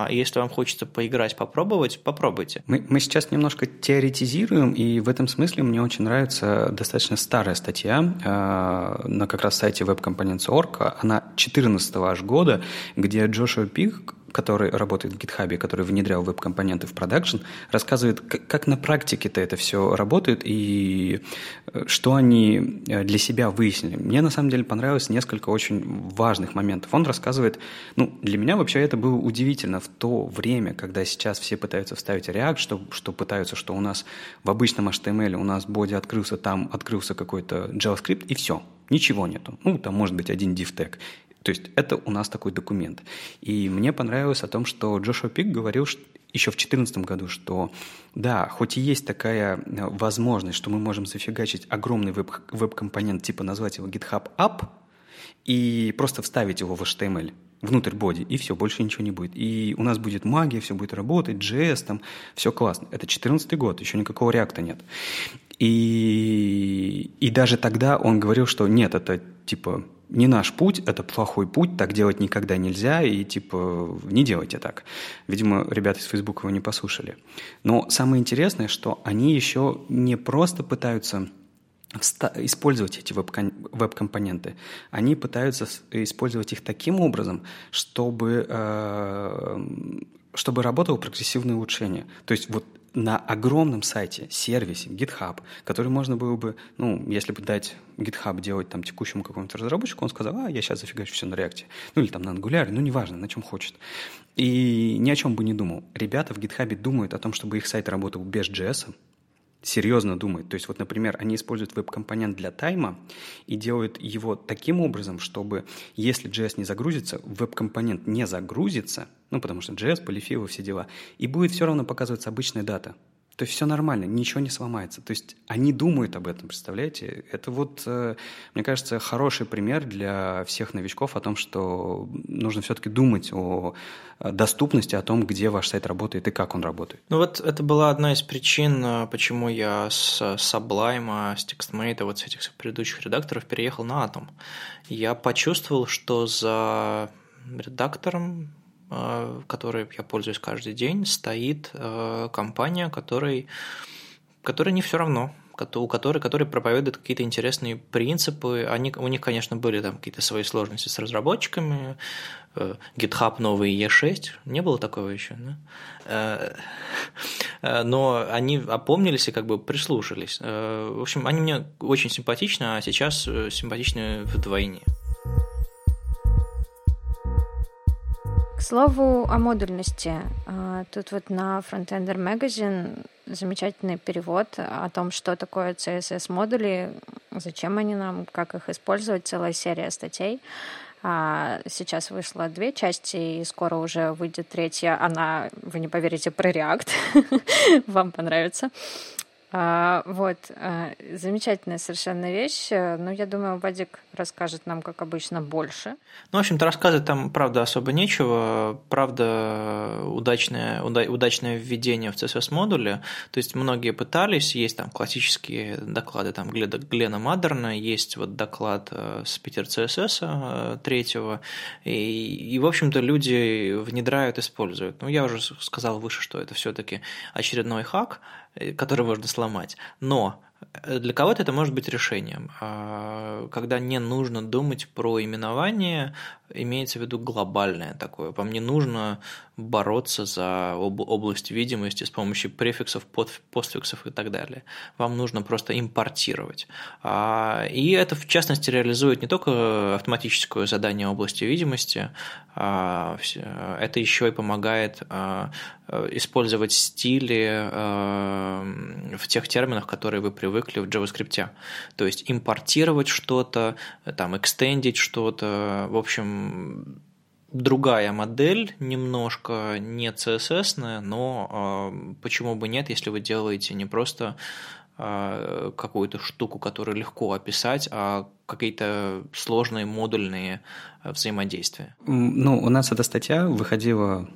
если вам хочется поиграть, попробовать, попробуйте. Мы, мы сейчас немножко теоретизируем, и в этом смысле мне очень нравится достаточно старая статья статья э, на как раз сайте webcomponents.org, она 14 аж года, где Джошуа Пик, который работает в GitHub, который внедрял веб-компоненты в продакшн, рассказывает, как на практике-то это все работает и э, что они э, для себя выяснили. Мне на самом деле понравилось несколько очень важных моментов. Он рассказывает, ну, для меня вообще это было удивительно в то время, когда сейчас все пытаются вставить React, что, что пытаются, что у нас в обычном HTML у нас боди открылся, там открылся какой-то JavaScript, и все, ничего нету. Ну, там может быть один div tag. То есть это у нас такой документ. И мне понравилось о том, что Джошуа Пик говорил что еще в 2014 году, что да, хоть и есть такая э, возможность, что мы можем зафигачить огромный веб- веб-компонент, типа назвать его GitHub App, и просто вставить его в HTML внутрь боди, и все, больше ничего не будет. И у нас будет магия, все будет работать, JS, там, все классно. Это 14 год, еще никакого реакта нет. И, и даже тогда он говорил, что нет, это типа не наш путь, это плохой путь, так делать никогда нельзя, и типа не делайте так. Видимо, ребята из Фейсбука его не послушали. Но самое интересное, что они еще не просто пытаются использовать эти веб-компоненты. Они пытаются использовать их таким образом, чтобы, э, чтобы работало прогрессивное улучшение. То есть вот на огромном сайте, сервисе GitHub, который можно было бы, ну, если бы дать GitHub делать там текущему какому-то разработчику, он сказал, а, я сейчас зафигачу все на React. Ну, или там на Angular, ну, неважно, на чем хочет. И ни о чем бы не думал. Ребята в GitHub думают о том, чтобы их сайт работал без JS, серьезно думают. То есть, вот, например, они используют веб-компонент для тайма и делают его таким образом, чтобы, если JS не загрузится, веб-компонент не загрузится, ну, потому что JS, полифилы, все дела, и будет все равно показываться обычная дата. То все нормально, ничего не сломается. То есть они думают об этом, представляете? Это вот, э, мне кажется, хороший пример для всех новичков о том, что нужно все-таки думать о доступности, о том, где ваш сайт работает и как он работает. Ну вот это была одна из причин, э, почему я с Sublime, с TextMate, вот с этих предыдущих редакторов переехал на Atom. Я почувствовал, что за редактором Э, которой я пользуюсь каждый день, стоит э, компания, которой, которой не все равно, у которой, которой проповедуют какие-то интересные принципы. Они, у них, конечно, были там какие-то свои сложности с разработчиками. Э, GitHub новый E6, не было такого еще, да? но они опомнились и как бы прислушались. В общем, они мне очень симпатичны, а сейчас симпатичны вдвойне. Слову о модульности. А, тут вот на Frontender Magazine замечательный перевод о том, что такое CSS-модули, зачем они нам, как их использовать, целая серия статей. А, сейчас вышло две части, и скоро уже выйдет третья. Она, вы не поверите, про React. Вам понравится. А, вот, а, замечательная совершенно вещь. Ну, я думаю, Вадик расскажет нам, как обычно, больше. Ну, в общем-то, рассказывать там, правда, особо нечего. Правда, удачное, уда, удачное введение в CSS-модуле. То есть, многие пытались, есть там классические доклады там Глена Мадерна, есть вот доклад э, с Питер CSS э, третьего, и, и, в общем-то, люди внедряют, используют. Ну, я уже сказал выше, что это все таки очередной хак, который можно сломать. Но Э, для кого-то это может быть решением. А, когда не нужно думать про именование, имеется в виду глобальное такое. Вам не нужно бороться за область видимости с помощью префиксов, постфиксов и так далее. Вам нужно просто импортировать. А, и это, в частности, реализует не только автоматическое задание области видимости, а, это еще и помогает использовать стили в тех терминах, которые вы привыкли привыкли в JavaScript. То есть импортировать что-то, там, экстендить что-то, в общем, другая модель, немножко не CSS, но э, почему бы нет, если вы делаете не просто э, какую-то штуку, которую легко описать, а какие-то сложные модульные э, взаимодействия? Ну, у нас эта статья выходила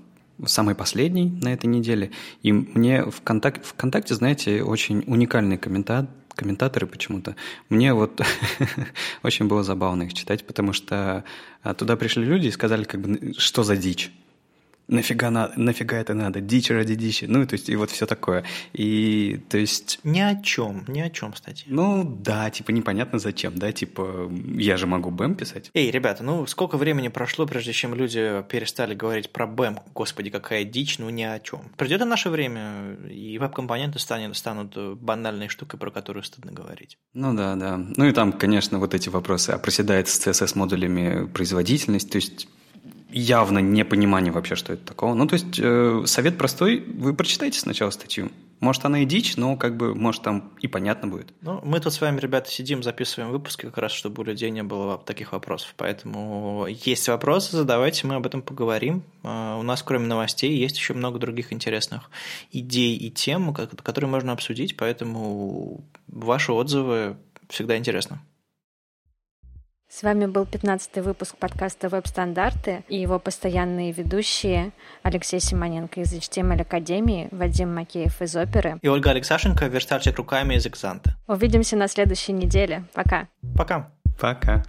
самый последний на этой неделе, и мне в ВКонтакте, знаете, очень уникальный комментарий, комментаторы почему-то. Мне вот очень было забавно их читать, потому что а, туда пришли люди и сказали, как бы, что за дичь нафига, на, нафига это надо, дичь ради дичи, ну, то есть, и вот все такое. И, то есть... Ни о чем, ни о чем, кстати. Ну, да, типа, непонятно зачем, да, типа, я же могу БЭМ писать. Эй, ребята, ну, сколько времени прошло, прежде чем люди перестали говорить про БЭМ, господи, какая дичь, ну, ни о чем. Придет и наше время, и веб-компоненты станет, станут банальной штукой, про которую стыдно говорить. Ну, да, да. Ну, и там, конечно, вот эти вопросы, а проседает с CSS-модулями производительность, то есть явно непонимание вообще, что это такого. Ну, то есть, э, совет простой, вы прочитайте сначала статью. Может, она и дичь, но как бы, может, там и понятно будет. Ну, мы тут с вами, ребята, сидим, записываем выпуски как раз, чтобы у людей не было таких вопросов. Поэтому есть вопросы, задавайте, мы об этом поговорим. Uh, у нас, кроме новостей, есть еще много других интересных идей и тем, которые можно обсудить, поэтому ваши отзывы всегда интересно. С вами был 15-й выпуск подкаста «Веб-стандарты» и его постоянные ведущие Алексей Симоненко из HTML Академии, Вадим Макеев из Оперы и Ольга Алексашенко, верстальщик руками из Экзанта. Увидимся на следующей неделе. Пока. Пока. Пока.